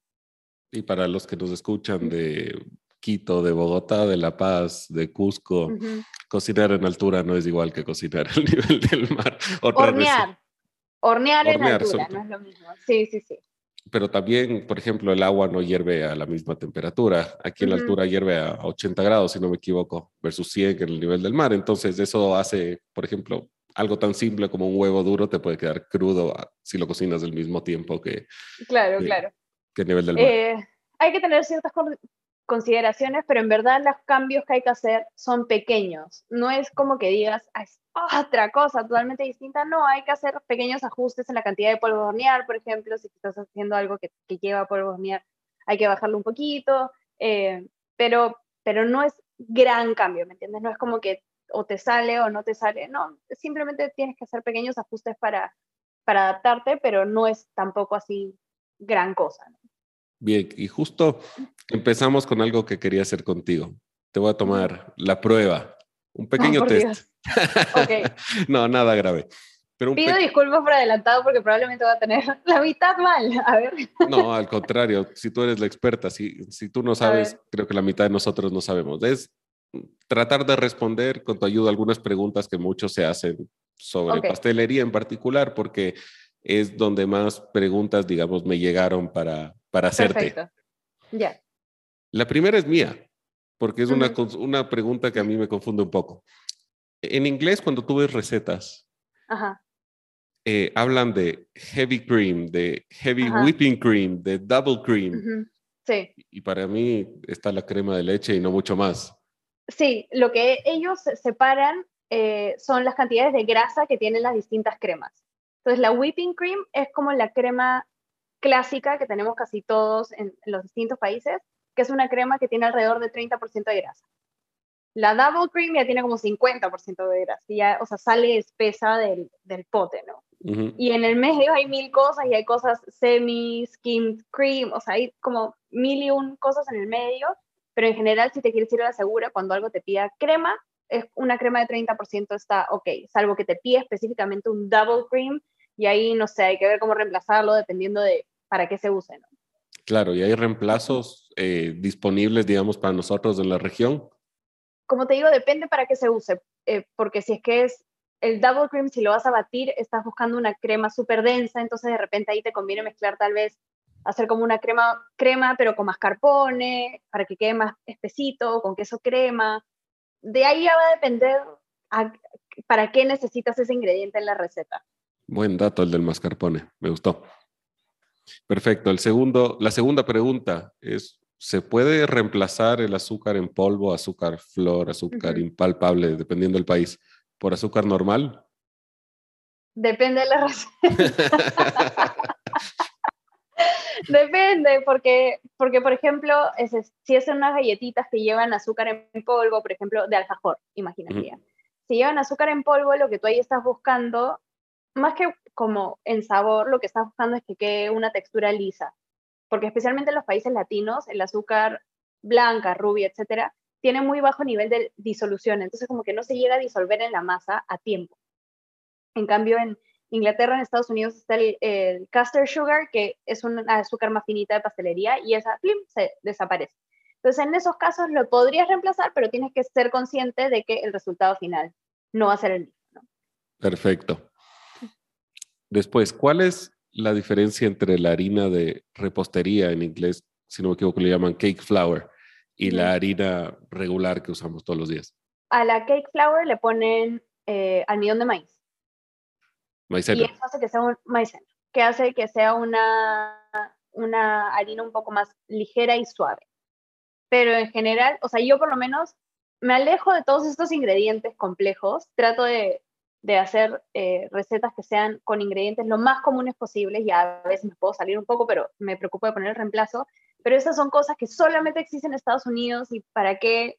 Y para los que nos escuchan de Quito, de Bogotá, de La Paz, de Cusco, cocinar en altura no es igual que cocinar al nivel del mar. Hornear. Hornear, en altura, no es lo mismo. Sí, sí, sí pero también, por ejemplo, el agua no hierve a la misma temperatura. Aquí en la altura hierve a 80 grados, si no me equivoco, versus 100 en el nivel del mar. Entonces, eso hace, por ejemplo, algo tan simple como un huevo duro te puede quedar crudo ah, si lo cocinas del mismo tiempo que... Claro, claro. Que el nivel del mar. Eh, hay que tener ciertas consideraciones, pero en verdad los cambios que hay que hacer son pequeños. No es como que digas, es otra cosa totalmente distinta. No, hay que hacer pequeños ajustes en la cantidad de polvo de hornear, por ejemplo, si estás haciendo algo que, lleva polvo de hornear, hay que bajarlo un poquito, eh, pero, pero no es gran cambio, ¿me entiendes? No es como que o te sale o no te sale, no, simplemente tienes que hacer pequeños ajustes para, para adaptarte, pero no es tampoco así gran cosa. Bien, y justo empezamos con algo que quería hacer contigo. Te voy a tomar la prueba, un pequeño test. no, nada grave. Pero Pido disculpas por adelantado porque probablemente va a tener la mitad mal. A ver. No, al contrario, si tú eres la experta, si, si tú no sabes, creo que la mitad de nosotros no sabemos. Es tratar de responder con tu ayuda algunas preguntas que muchos se hacen sobre pastelería en particular, porque es donde más preguntas, digamos, me llegaron para, para hacerte. Perfecto. Ya. La primera es mía, porque es una, una pregunta que a mí me confunde un poco. En inglés, cuando tú ves recetas, eh, hablan de heavy cream, de heavy whipping cream, de double cream. Sí. Y para mí está la crema de leche y no mucho más. Sí, lo que ellos separan eh, son las cantidades de grasa que tienen las distintas cremas. Entonces, la whipping cream es como la crema clásica que tenemos casi todos en, los distintos países, que es una crema que tiene alrededor de 30% de grasa. La double cream ya tiene como 50% de grasa, ya, o sea, sale espesa del, del pote, ¿no? Y en el medio hay mil cosas y hay cosas semi, skim cream, o sea, hay como mil y un cosas en el medio, pero en general si te quieres ir a la segura, cuando algo te pida crema, es una crema de 30% está ok, salvo que te pida específicamente un double cream y ahí no sé, hay que ver cómo reemplazarlo dependiendo de para qué se use, ¿no? Claro, y hay reemplazos eh, disponibles, digamos, para nosotros en la región. Como te digo, depende para qué se use, eh, porque si es que es el double cream, si lo vas a batir, estás buscando una crema súper densa, entonces de repente ahí te conviene mezclar tal vez, hacer como una crema, crema pero con mascarpone, para que quede más espesito, con queso crema. De ahí ya va a depender para qué necesitas ese ingrediente en la receta. Buen dato el del mascarpone, me gustó. Perfecto. El segundo, la segunda pregunta es, ¿se puede reemplazar el azúcar en polvo, azúcar flor, azúcar impalpable, dependiendo del país, por azúcar normal? Depende de la receta. Depende, porque, porque por ejemplo, si es unas galletitas que llevan azúcar en polvo, por ejemplo, de alfajor, imagínate. Si llevan azúcar en polvo, lo que tú ahí estás buscando, más que como en sabor, lo que estás buscando es que quede una textura lisa. Porque especialmente en los países latinos, el azúcar blanca, rubia, etcétera, tiene muy bajo nivel de disolución. Entonces, como que no se llega a disolver en la masa a tiempo. En cambio, en, Inglaterra, en Estados Unidos está el, el caster sugar, que es un azúcar más finita de pastelería, y esa plim, se desaparece. Entonces, en esos casos lo podrías reemplazar, pero tienes que ser consciente de que el resultado final no va a ser el mismo. Perfecto. Después, ¿cuál es la diferencia entre la harina de repostería, en inglés, si no me equivoco, le llaman cake flour, y la harina regular que usamos todos los días? A la cake flour le ponen eh, almidón de maíz. Y eso hace que sea un maicena, que hace que sea una, una harina un poco más ligera y suave. Pero en general, o sea, yo por lo menos me alejo de todos estos ingredientes complejos, trato de, de hacer eh, recetas que sean con ingredientes lo más comunes posibles y a veces me puedo salir un poco, pero me preocupo de poner el reemplazo. Pero esas son cosas que solamente existen en Estados Unidos y para qué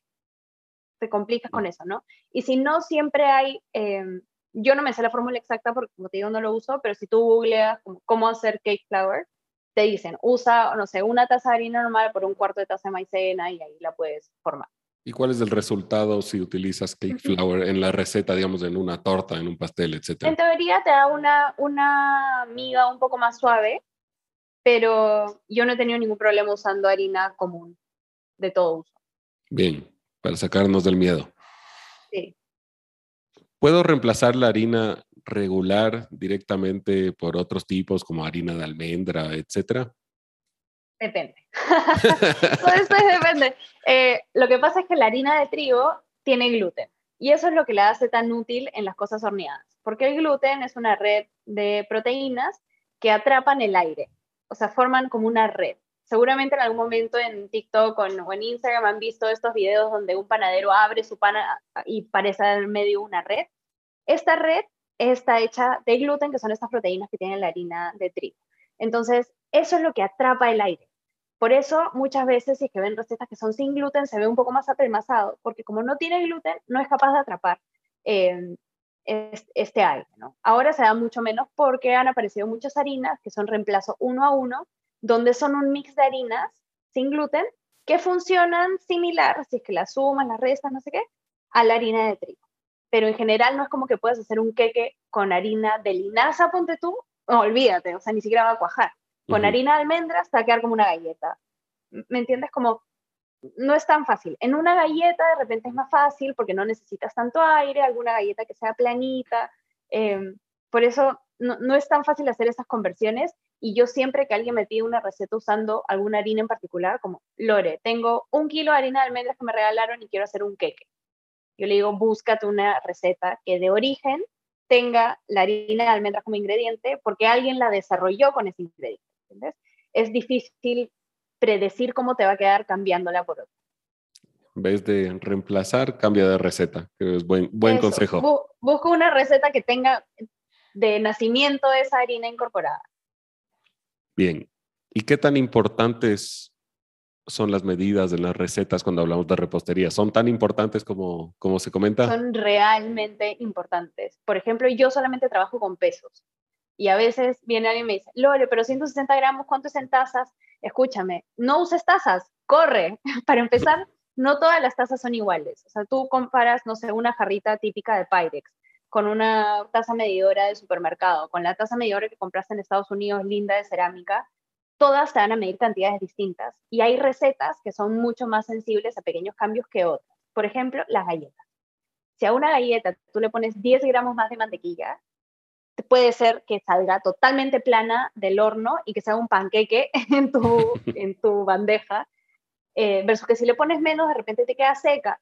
te complicas con eso, ¿no? Y si no, siempre hay em, yo no me sé la fórmula exacta porque, como te digo, no lo uso, pero si tú googleas cómo hacer cake flour, te dicen, usa, no sé, una taza de harina normal por un cuarto de taza de maicena y ahí la puedes formar. ¿Y cuál es el resultado si utilizas cake flour en la receta, digamos, en una torta, en un pastel, etcétera? En teoría te da una, una miga un poco más suave, pero yo no he tenido ningún problema usando harina común de todo uso. Bien, para sacarnos del miedo. Sí. ¿Puedo reemplazar la harina regular directamente por otros tipos como harina de almendra, etcétera? Depende. Todo depende. Eh, lo que pasa es que la harina de trigo tiene gluten y eso es lo que la hace tan útil en las cosas horneadas, porque el gluten es una red de proteínas que atrapan el aire, o sea, forman como una red. Seguramente en algún momento en TikTok o en, Instagram han visto estos videos donde un panadero abre su pan y parece en medio una red. Esta red está hecha de gluten, que son estas proteínas que tiene la harina de trigo. Entonces, eso es lo que atrapa el aire. Por eso, muchas veces, si es que ven recetas que son sin gluten, se ve un poco más apelmazado, porque como no tiene gluten, no es capaz de atrapar em, este aire. Ahora se da mucho menos porque han aparecido muchas harinas que son reemplazo uno a uno, donde son un mix de harinas sin gluten que funcionan similar, si es que las sumas, las restas, no sé qué, a la harina de trigo pero en general no es como que puedas hacer un queque con harina de linaza, ponte tú, no, olvídate, o sea, ni siquiera va a cuajar. Con harina de almendras te va a quedar como una galleta. ¿Me entiendes? Como no es tan fácil. En una galleta de repente es más fácil porque no necesitas tanto aire, alguna galleta que sea planita. Em, por eso no, no, es tan fácil hacer esas conversiones. Y yo siempre que alguien me pide una receta usando alguna harina en particular, como Lore, tengo un kilo de harina de almendras que me regalaron y quiero hacer un queque. Yo le digo, búscate una receta que de origen tenga la harina de almendras como ingrediente porque alguien la desarrolló con ese ingrediente. Es difícil predecir cómo te va a quedar cambiándola por otra. En vez de reemplazar, cambia de receta, que es buen, buen consejo. busco una receta que tenga de nacimiento esa harina incorporada. Bien. ¿Y qué tan importantes son las medidas de las recetas cuando hablamos de repostería? ¿Son tan importantes como, como se comenta? Son realmente importantes. Por ejemplo, yo solamente trabajo con pesos y a veces viene alguien y me dice, Lore, pero 160 gramos, ¿cuánto es en tazas? Escúchame, no uses tazas, corre. Para empezar, no todas las tazas son iguales. O sea, tú comparas, no sé, una jarrita típica de Pyrex con una taza medidora de supermercado, con la taza medidora que compraste en Estados Unidos, linda de cerámica, todas te van a medir cantidades distintas y hay recetas que son mucho más sensibles a pequeños cambios que otras. Por ejemplo, las galletas. Si a una galleta tú le pones 10 gramos más de mantequilla, puede ser que salga totalmente plana del horno y que sea un panqueque en tu, en tu bandeja, eh, versus que si le pones menos, de repente te queda seca.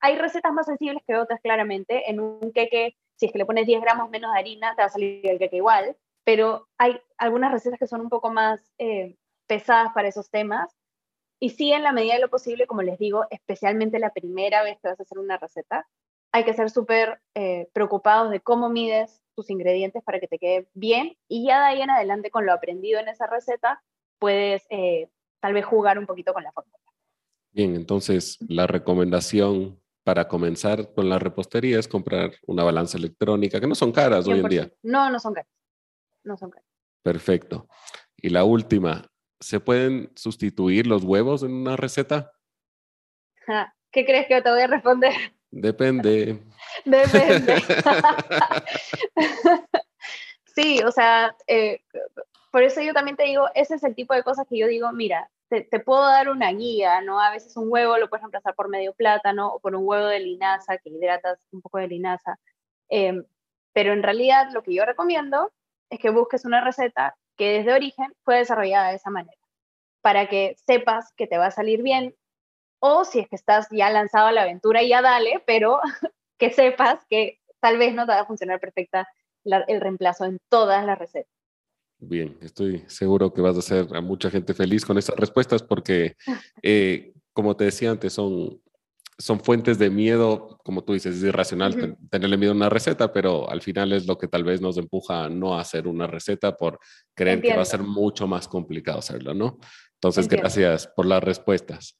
Hay recetas más sensibles que otras, claramente. En un queque, si es que le pones 10 gramos menos de harina, te va a salir el queque igual. pero hay algunas recetas que son un poco más eh, pesadas para esos temas. Y sí, en la medida de lo posible, como les digo, especialmente la primera vez que vas a hacer una receta, hay que ser súper eh, preocupados de cómo mides tus ingredientes para que te quede bien. Y ya de ahí en adelante, con lo aprendido en esa receta, puedes eh, tal vez jugar un poquito con la fórmula. Bien, entonces la recomendación para comenzar con la repostería es comprar una balanza electrónica, que no son caras hoy en día. No, no son caras. No son caras. Perfecto. Y la última, ¿se pueden sustituir los huevos en una receta? ¿Qué crees que te voy a responder? Depende. Depende. sí, o sea, eh, por eso yo también te digo, ese es el tipo de cosas que yo digo, mira, te, puedo dar una guía, ¿no? A veces un huevo lo puedes reemplazar por medio plátano o por un huevo de linaza, que hidratas un poco de linaza. Em, pero en realidad lo que yo recomiendo es que busques una receta que desde origen fue desarrollada de esa manera, para que sepas que te va a salir bien, o si es que estás ya lanzado a la aventura, ya dale, pero que sepas que tal vez no te va a funcionar perfecta el reemplazo en todas las recetas. Bien, estoy seguro que vas a hacer a mucha gente feliz con estas respuestas porque, eh, como te decía antes, son, son fuentes de miedo, como tú dices, es irracional tenerle miedo a una receta, pero al final es lo que tal vez nos empuja a no hacer una receta por creer que va a ser mucho más complicado hacerlo, ¿no? Entonces, gracias por las respuestas.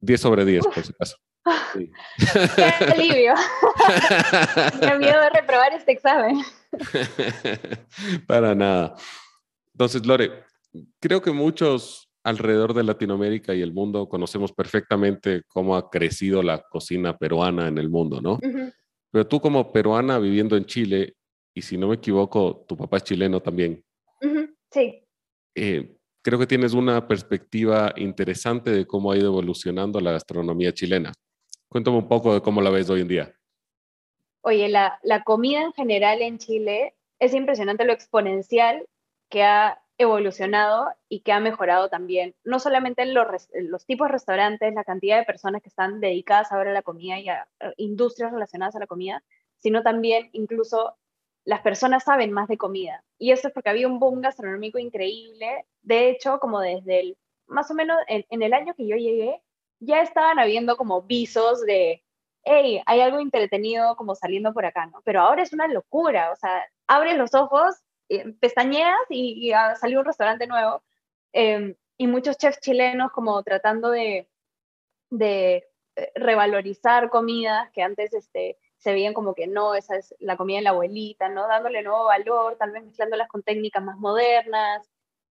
10 sobre 10, por si acaso. Qué alivio. Me miedo de reprobar este examen. Para nada. Entonces, Lore, creo que muchos alrededor de Latinoamérica y el mundo conocemos perfectamente cómo ha crecido la cocina peruana en el mundo, ¿no? Pero tú como peruana viviendo en Chile, y si no me equivoco, tu papá es chileno también. Sí. Eh, creo que tienes una perspectiva interesante de cómo ha ido evolucionando la gastronomía chilena. Cuéntame un poco de cómo la ves hoy en día. Oye, la, comida en general en Chile es impresionante lo exponencial que ha evolucionado y que ha mejorado también, no solamente en los, los, tipos de restaurantes, la cantidad de personas que están dedicadas ahora a la comida y a, industrias relacionadas a la comida, sino también incluso las personas saben más de comida. Y eso es porque había un boom gastronómico increíble. De hecho, como desde el, más o menos en el año que yo llegué, ya estaban habiendo como visos de, hey, hay algo entretenido como saliendo por acá, ¿no? Pero ahora es una locura, o sea, abres los ojos, eh, pestañeas y, salió un restaurante nuevo. Em, y muchos chefs chilenos como tratando de, de eh, revalorizar comidas que antes este, se veían como que no, esa es la comida de la abuelita, ¿no? Dándole nuevo valor, tal vez mezclándolas con técnicas más modernas,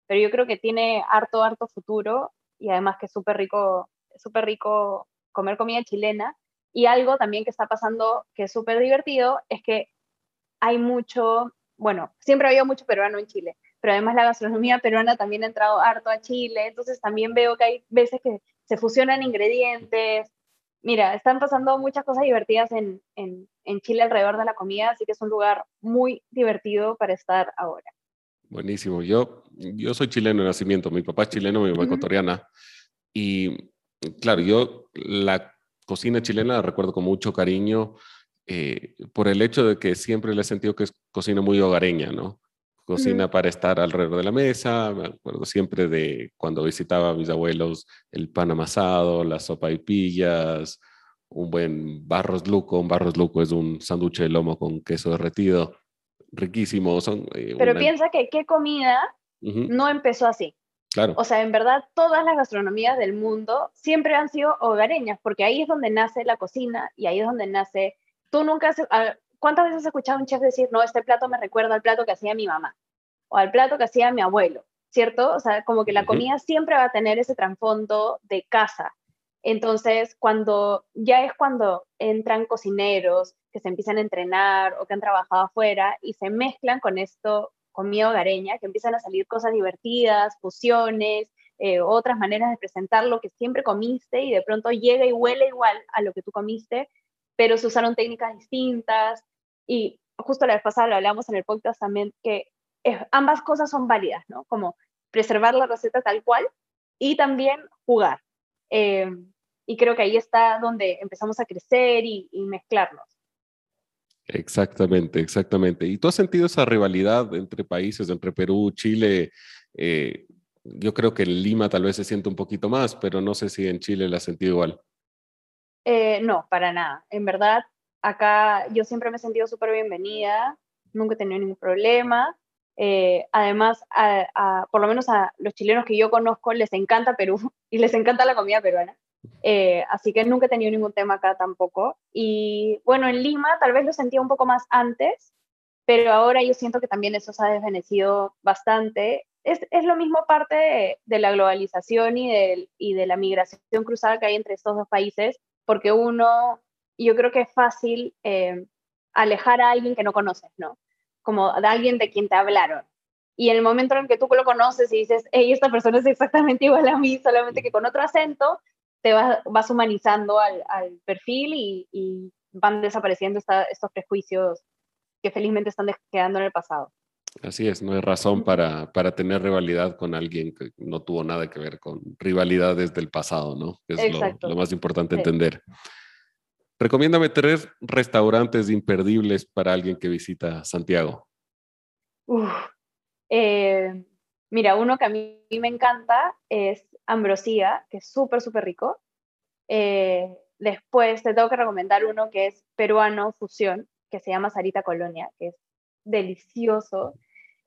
pero yo creo que tiene harto, harto futuro y además que es súper rico súper rico comer comida chilena. Y algo también que está pasando que es súper divertido es que hay mucho, bueno, siempre ha habido mucho peruano en Chile, pero además la gastronomía peruana también ha entrado harto a Chile, entonces también veo que hay veces que se fusionan ingredientes. Mira, están pasando muchas cosas divertidas en, en, en Chile alrededor de la comida, así que es un lugar muy divertido para estar ahora. Buenísimo. Yo, yo soy chileno de nacimiento, mi papá es chileno, mi mamá ecuatoriana. Y claro, yo la cocina chilena la recuerdo con mucho cariño eh, por el hecho de que siempre le he sentido que es cocina muy hogareña, ¿no? Cocina para estar alrededor de la mesa, me acuerdo siempre de cuando visitaba a mis abuelos, el pan amasado, la sopa y pillas, un buen barros luco, un barros luco es un sándwich de lomo con queso derretido, riquísimo. Son, eh, Pero piensa que qué comida no empezó así. O sea, en verdad, todas las gastronomías del mundo siempre han sido hogareñas, porque ahí es donde nace la cocina y ahí es donde nace. Tú nunca has. ¿Cuántas veces has escuchado a un chef decir, no, este plato me recuerda al plato que hacía mi mamá o al plato que hacía mi abuelo? ¿Cierto? O sea, como que la comida siempre va a tener ese trasfondo de casa. Entonces, cuando ya es cuando entran cocineros que se empiezan a entrenar o que han trabajado afuera y se mezclan con esto comida hogareña, que empiezan a salir cosas divertidas, fusiones, eh, otras maneras de presentar lo que siempre comiste y de pronto llega y huele igual a lo que tú comiste, pero se usaron técnicas distintas y justo la vez pasada lo hablamos en el podcast también, que ambas cosas son válidas, ¿no? Como preservar la receta tal cual y también jugar. Em, y creo que ahí está donde empezamos a crecer y, y mezclarnos. Exactamente, exactamente. ¿Y tú has sentido esa rivalidad entre países, entre Perú, Chile? Eh, yo creo que en Lima tal vez se siente un poquito más, pero no sé si en Chile la has sentido igual. Eh, no, para nada. En verdad, acá yo siempre me he sentido súper bienvenida, nunca he tenido ningún problema. Eh, además, por lo menos a los chilenos que yo conozco les encanta Perú y les encanta la comida peruana. Eh, así que nunca he tenido ningún tema acá tampoco. Y bueno, en Lima tal vez lo sentía un poco más antes, pero ahora yo siento que también eso se ha desvanecido bastante. Es, lo mismo parte de, la globalización y de la migración cruzada que hay entre estos dos países, porque uno, yo creo que es fácil eh, alejar a alguien que no conoces, ¿no? Como de alguien de quien te hablaron. Y en el momento en que tú lo conoces y dices, hey, esta persona es exactamente igual a mí, solamente que con otro acento, te vas, humanizando al, perfil y, van desapareciendo estos prejuicios que felizmente están quedando en el pasado. Así es, no hay razón para, para, tener rivalidad con alguien que no tuvo nada que ver con rivalidades del pasado, ¿no? es lo, más importante entender. Recomiéndame tres restaurantes imperdibles para alguien que visita Santiago. Eh, mira, uno que a mí me encanta es Ambrosía, que es súper, súper rico. Eh, después te tengo que recomendar uno que es peruano fusión, que se llama Sarita Colonia, que es delicioso.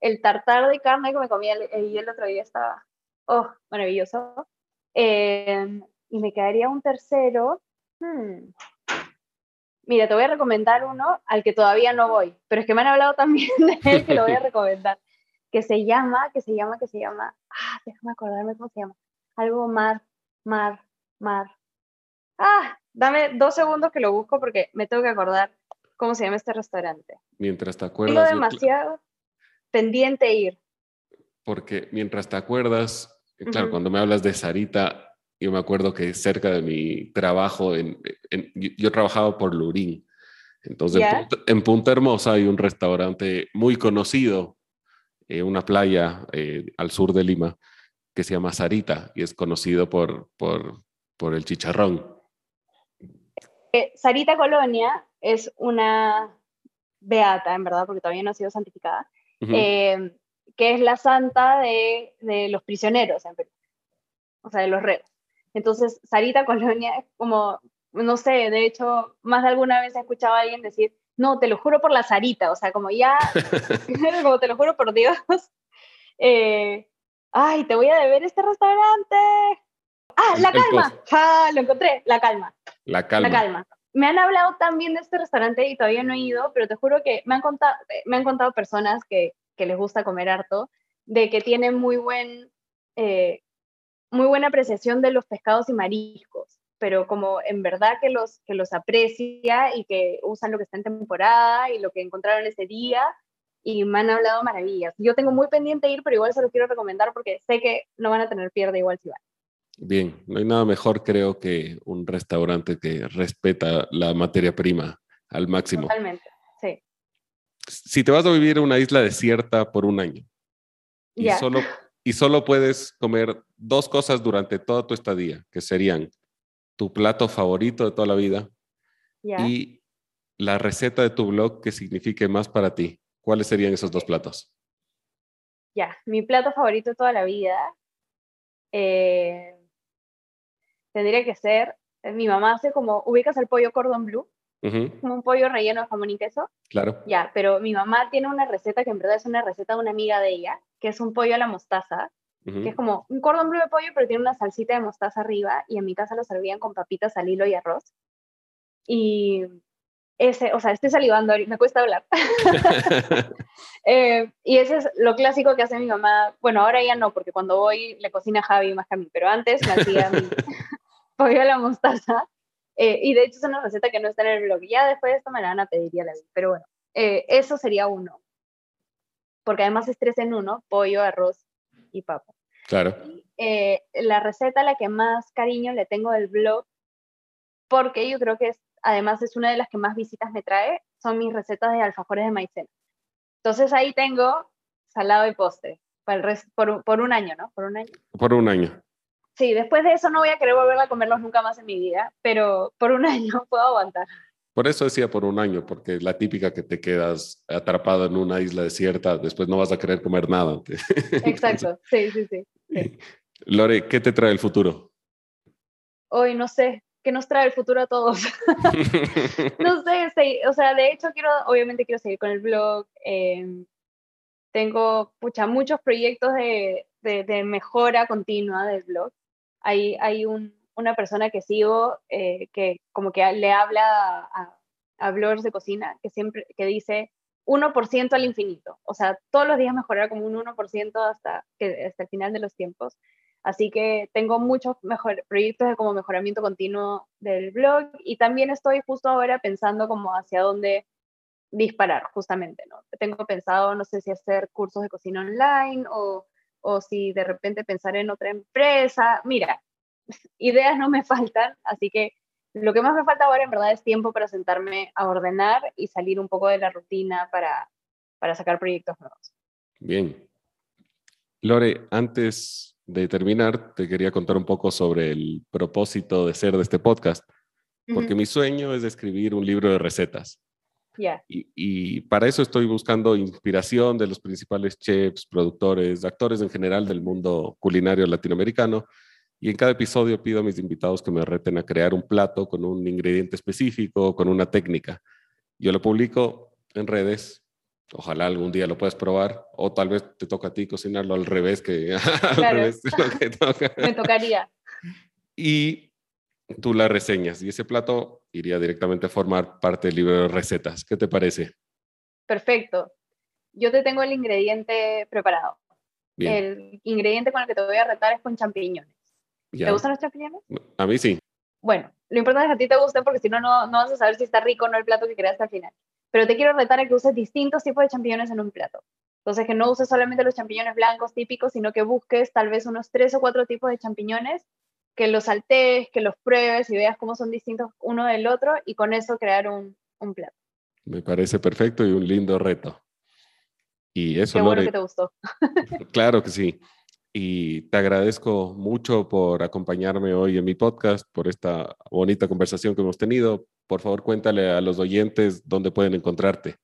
El tartar de carne que me comí el, el otro día estaba, oh, maravilloso. Eh, y me quedaría un tercero. Hmm. Mira, te voy a recomendar uno al que todavía no voy, pero es que me han hablado también de él que lo voy a recomendar, que se llama, que se llama, que se llama, ah, déjame acordarme cómo se llama, algo mar, mar, mar. Ah, dame dos segundos que lo busco porque me tengo que acordar cómo se llama este restaurante. Mientras te acuerdas. Tengo demasiado pendiente ir. Porque mientras te acuerdas, claro, cuando me hablas de Sarita, yo me acuerdo que cerca de mi trabajo, en, yo trabajaba por Lurín. Entonces, en Punta, Hermosa hay un restaurante muy conocido, eh, una playa eh, al sur de Lima, que se llama Sarita y es conocido por, por, por el chicharrón. Eh, Sarita Colonia es una beata, en verdad, porque todavía no ha sido santificada, que es la santa de, de los prisioneros en Perú, o sea, de los reos. Entonces, Sarita Colonia es como, no sé, de hecho, más de alguna vez he escuchado a alguien decir, no, te lo juro por la Sarita, o sea, como ya, como te lo juro por Dios, eh, ay, te voy a deber este restaurante. Ah, La Calma, ah, lo encontré, La Calma. La Calma. La Calma. Me han hablado también de este restaurante y todavía no he ido, pero te juro que me han contado, me han contado personas que, les gusta comer harto, de que tienen muy buen, eh, muy buena apreciación de los pescados y mariscos, pero como en verdad que los, que los aprecia y que usan lo que está en temporada y lo que encontraron ese día y me han hablado maravillas. Yo tengo muy pendiente ir, pero igual se lo quiero recomendar porque sé que no van a tener pierde igual si van. Bien, no hay nada mejor creo que un restaurante que respeta la materia prima al máximo. Totalmente, sí. Si te vas a vivir en una isla desierta por un año y solo y solo puedes comer dos cosas durante toda tu estadía, que serían tu plato favorito de toda la vida y la receta de tu blog que signifique más para ti. ¿Cuáles serían esos dos platos? Ya, mi plato favorito de toda la vida eh, tendría que ser, eh, mi mamá hace como, ubicas el pollo cordon bleu, como un pollo relleno de jamón y queso. Claro. Ya, pero mi mamá tiene una receta que en verdad es una receta de una amiga de ella, que es un pollo a la mostaza, que es como un cordón bleu de pollo, pero tiene una salsita de mostaza arriba, y en mi casa lo servían con papitas al hilo y arroz. Y ese, o sea, estoy salivando, me cuesta hablar. Eh, y ese es lo clásico que hace mi mamá. Bueno, ahora ya no, porque cuando voy le cocina Javi más que a mí, pero antes me hacía mi pollo a la mostaza. Eh, y de hecho es una receta que no está en el blog. Ya después de esto me la van a pedir ya la vi. Pero bueno, eh, eso sería uno. Porque además es tres en uno, pollo, arroz y papa. Claro. la receta a la que más cariño le tengo del blog, porque yo creo que es además es una de las que más visitas me trae, son mis recetas de alfajores de maicena. Entonces ahí tengo salado y postre por, por, un año, ¿no? Por un año. Por un año. Sí, después de eso no voy a querer volver a comerlos nunca más en mi vida, pero por un año puedo aguantar. Por eso decía por un año, porque la típica que te quedas atrapado en una isla desierta, después no vas a querer comer nada. Exacto, sí, sí, sí. Lore, ¿qué te trae el futuro? Hoy no sé, ¿qué nos trae el futuro a todos? no sé, o sea, de hecho quiero, obviamente quiero seguir con el blog. Em, tengo pucha, muchos proyectos de, de, mejora continua del blog. Hay, hay un, una persona que sigo eh, que como que le habla a, a bloggers de cocina que siempre que dice 1% al infinito. O sea, todos los días mejorar como un 1% hasta, que, hasta el final de los tiempos. Así que tengo muchos mejor, proyectos de como mejoramiento continuo del blog y también estoy justo ahora pensando como hacia dónde disparar, justamente, ¿no? Tengo pensado, no sé si hacer cursos de cocina online o, o si de repente pensar en otra empresa. Mira, ideas no me faltan, así que lo que más me falta ahora en verdad es tiempo para sentarme a ordenar y salir un poco de la rutina para, para sacar proyectos nuevos. Bien. Lore, antes de terminar, te quería contar un poco sobre el propósito de ser de este podcast, porque mi sueño es escribir un libro de recetas. Y, para eso estoy buscando inspiración de los principales chefs, productores, actores en general del mundo culinario latinoamericano. Y en cada episodio pido a mis invitados que me reten a crear un plato con un ingrediente específico, con una técnica. Yo lo publico en redes. Ojalá algún día lo puedas probar. O tal vez te toca a ti cocinarlo al revés que al revés Me tocaría. Y tú la reseñas y ese plato iría directamente a formar parte del libro de recetas. ¿Qué te parece? Perfecto. Yo te tengo el ingrediente preparado. El ingrediente con el que te voy a retar es con champiñones. ¿Te gustan los champiñones? A mí sí. Bueno, lo importante es que a ti te guste porque si no, no vas a saber si está rico o no el plato que creaste al final. Pero te quiero retar a que uses distintos tipos de champiñones en un plato. Entonces, que no uses solamente los champiñones blancos típicos, sino que busques tal vez unos tres o cuatro tipos de champiñones que los saltees, que los pruebes y veas cómo son distintos uno del otro y con eso crear un, un plato. Me parece perfecto y un lindo reto. Y eso, Qué bueno que te gustó. claro que sí. Y te agradezco mucho por acompañarme hoy en mi podcast, por esta bonita conversación que hemos tenido. Por favor, cuéntale a los oyentes dónde pueden encontrarte.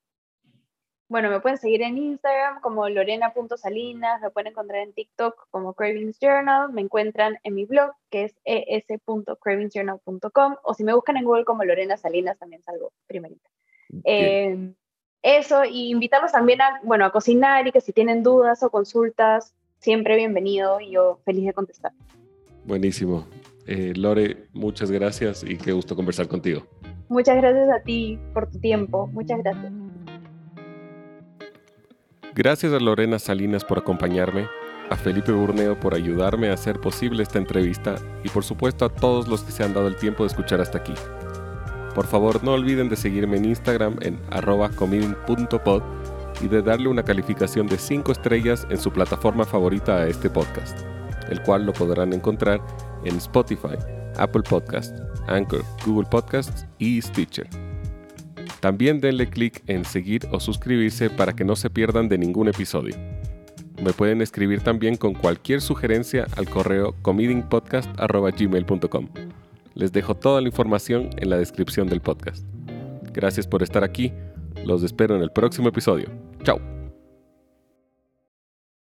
Bueno, me pueden seguir en Instagram como lorena.salinas, me pueden encontrar en TikTok como Cravings Journal, me encuentran en mi blog que es es.cravingsjournal.com o si me buscan en Google como Lorena Salinas también salgo primerita. Eh, eso, y invitarlos también a, bueno, a cocinar y que si tienen dudas o consultas, siempre bienvenido y yo feliz de contestar. Buenísimo. Eh, Lore, muchas gracias y qué gusto conversar contigo. Muchas gracias a ti por tu tiempo. Muchas gracias. Gracias a Lorena Salinas por acompañarme, a Felipe Burneo por ayudarme a hacer posible esta entrevista y por supuesto a todos los que se han dado el tiempo de escuchar hasta aquí. Por favor no olviden de seguirme en Instagram en arroba y de darle una calificación de 5 estrellas en su plataforma favorita a este podcast, el cual lo podrán encontrar en Spotify, Apple Podcasts, Anchor, Google Podcasts y Stitcher. También denle clic en seguir o suscribirse para que no se pierdan de ningún episodio. Me pueden escribir también con cualquier sugerencia al correo comedingpodcast.gmail.com. Les dejo toda la información en la descripción del podcast. Gracias por estar aquí. Los espero en el próximo episodio. Chao.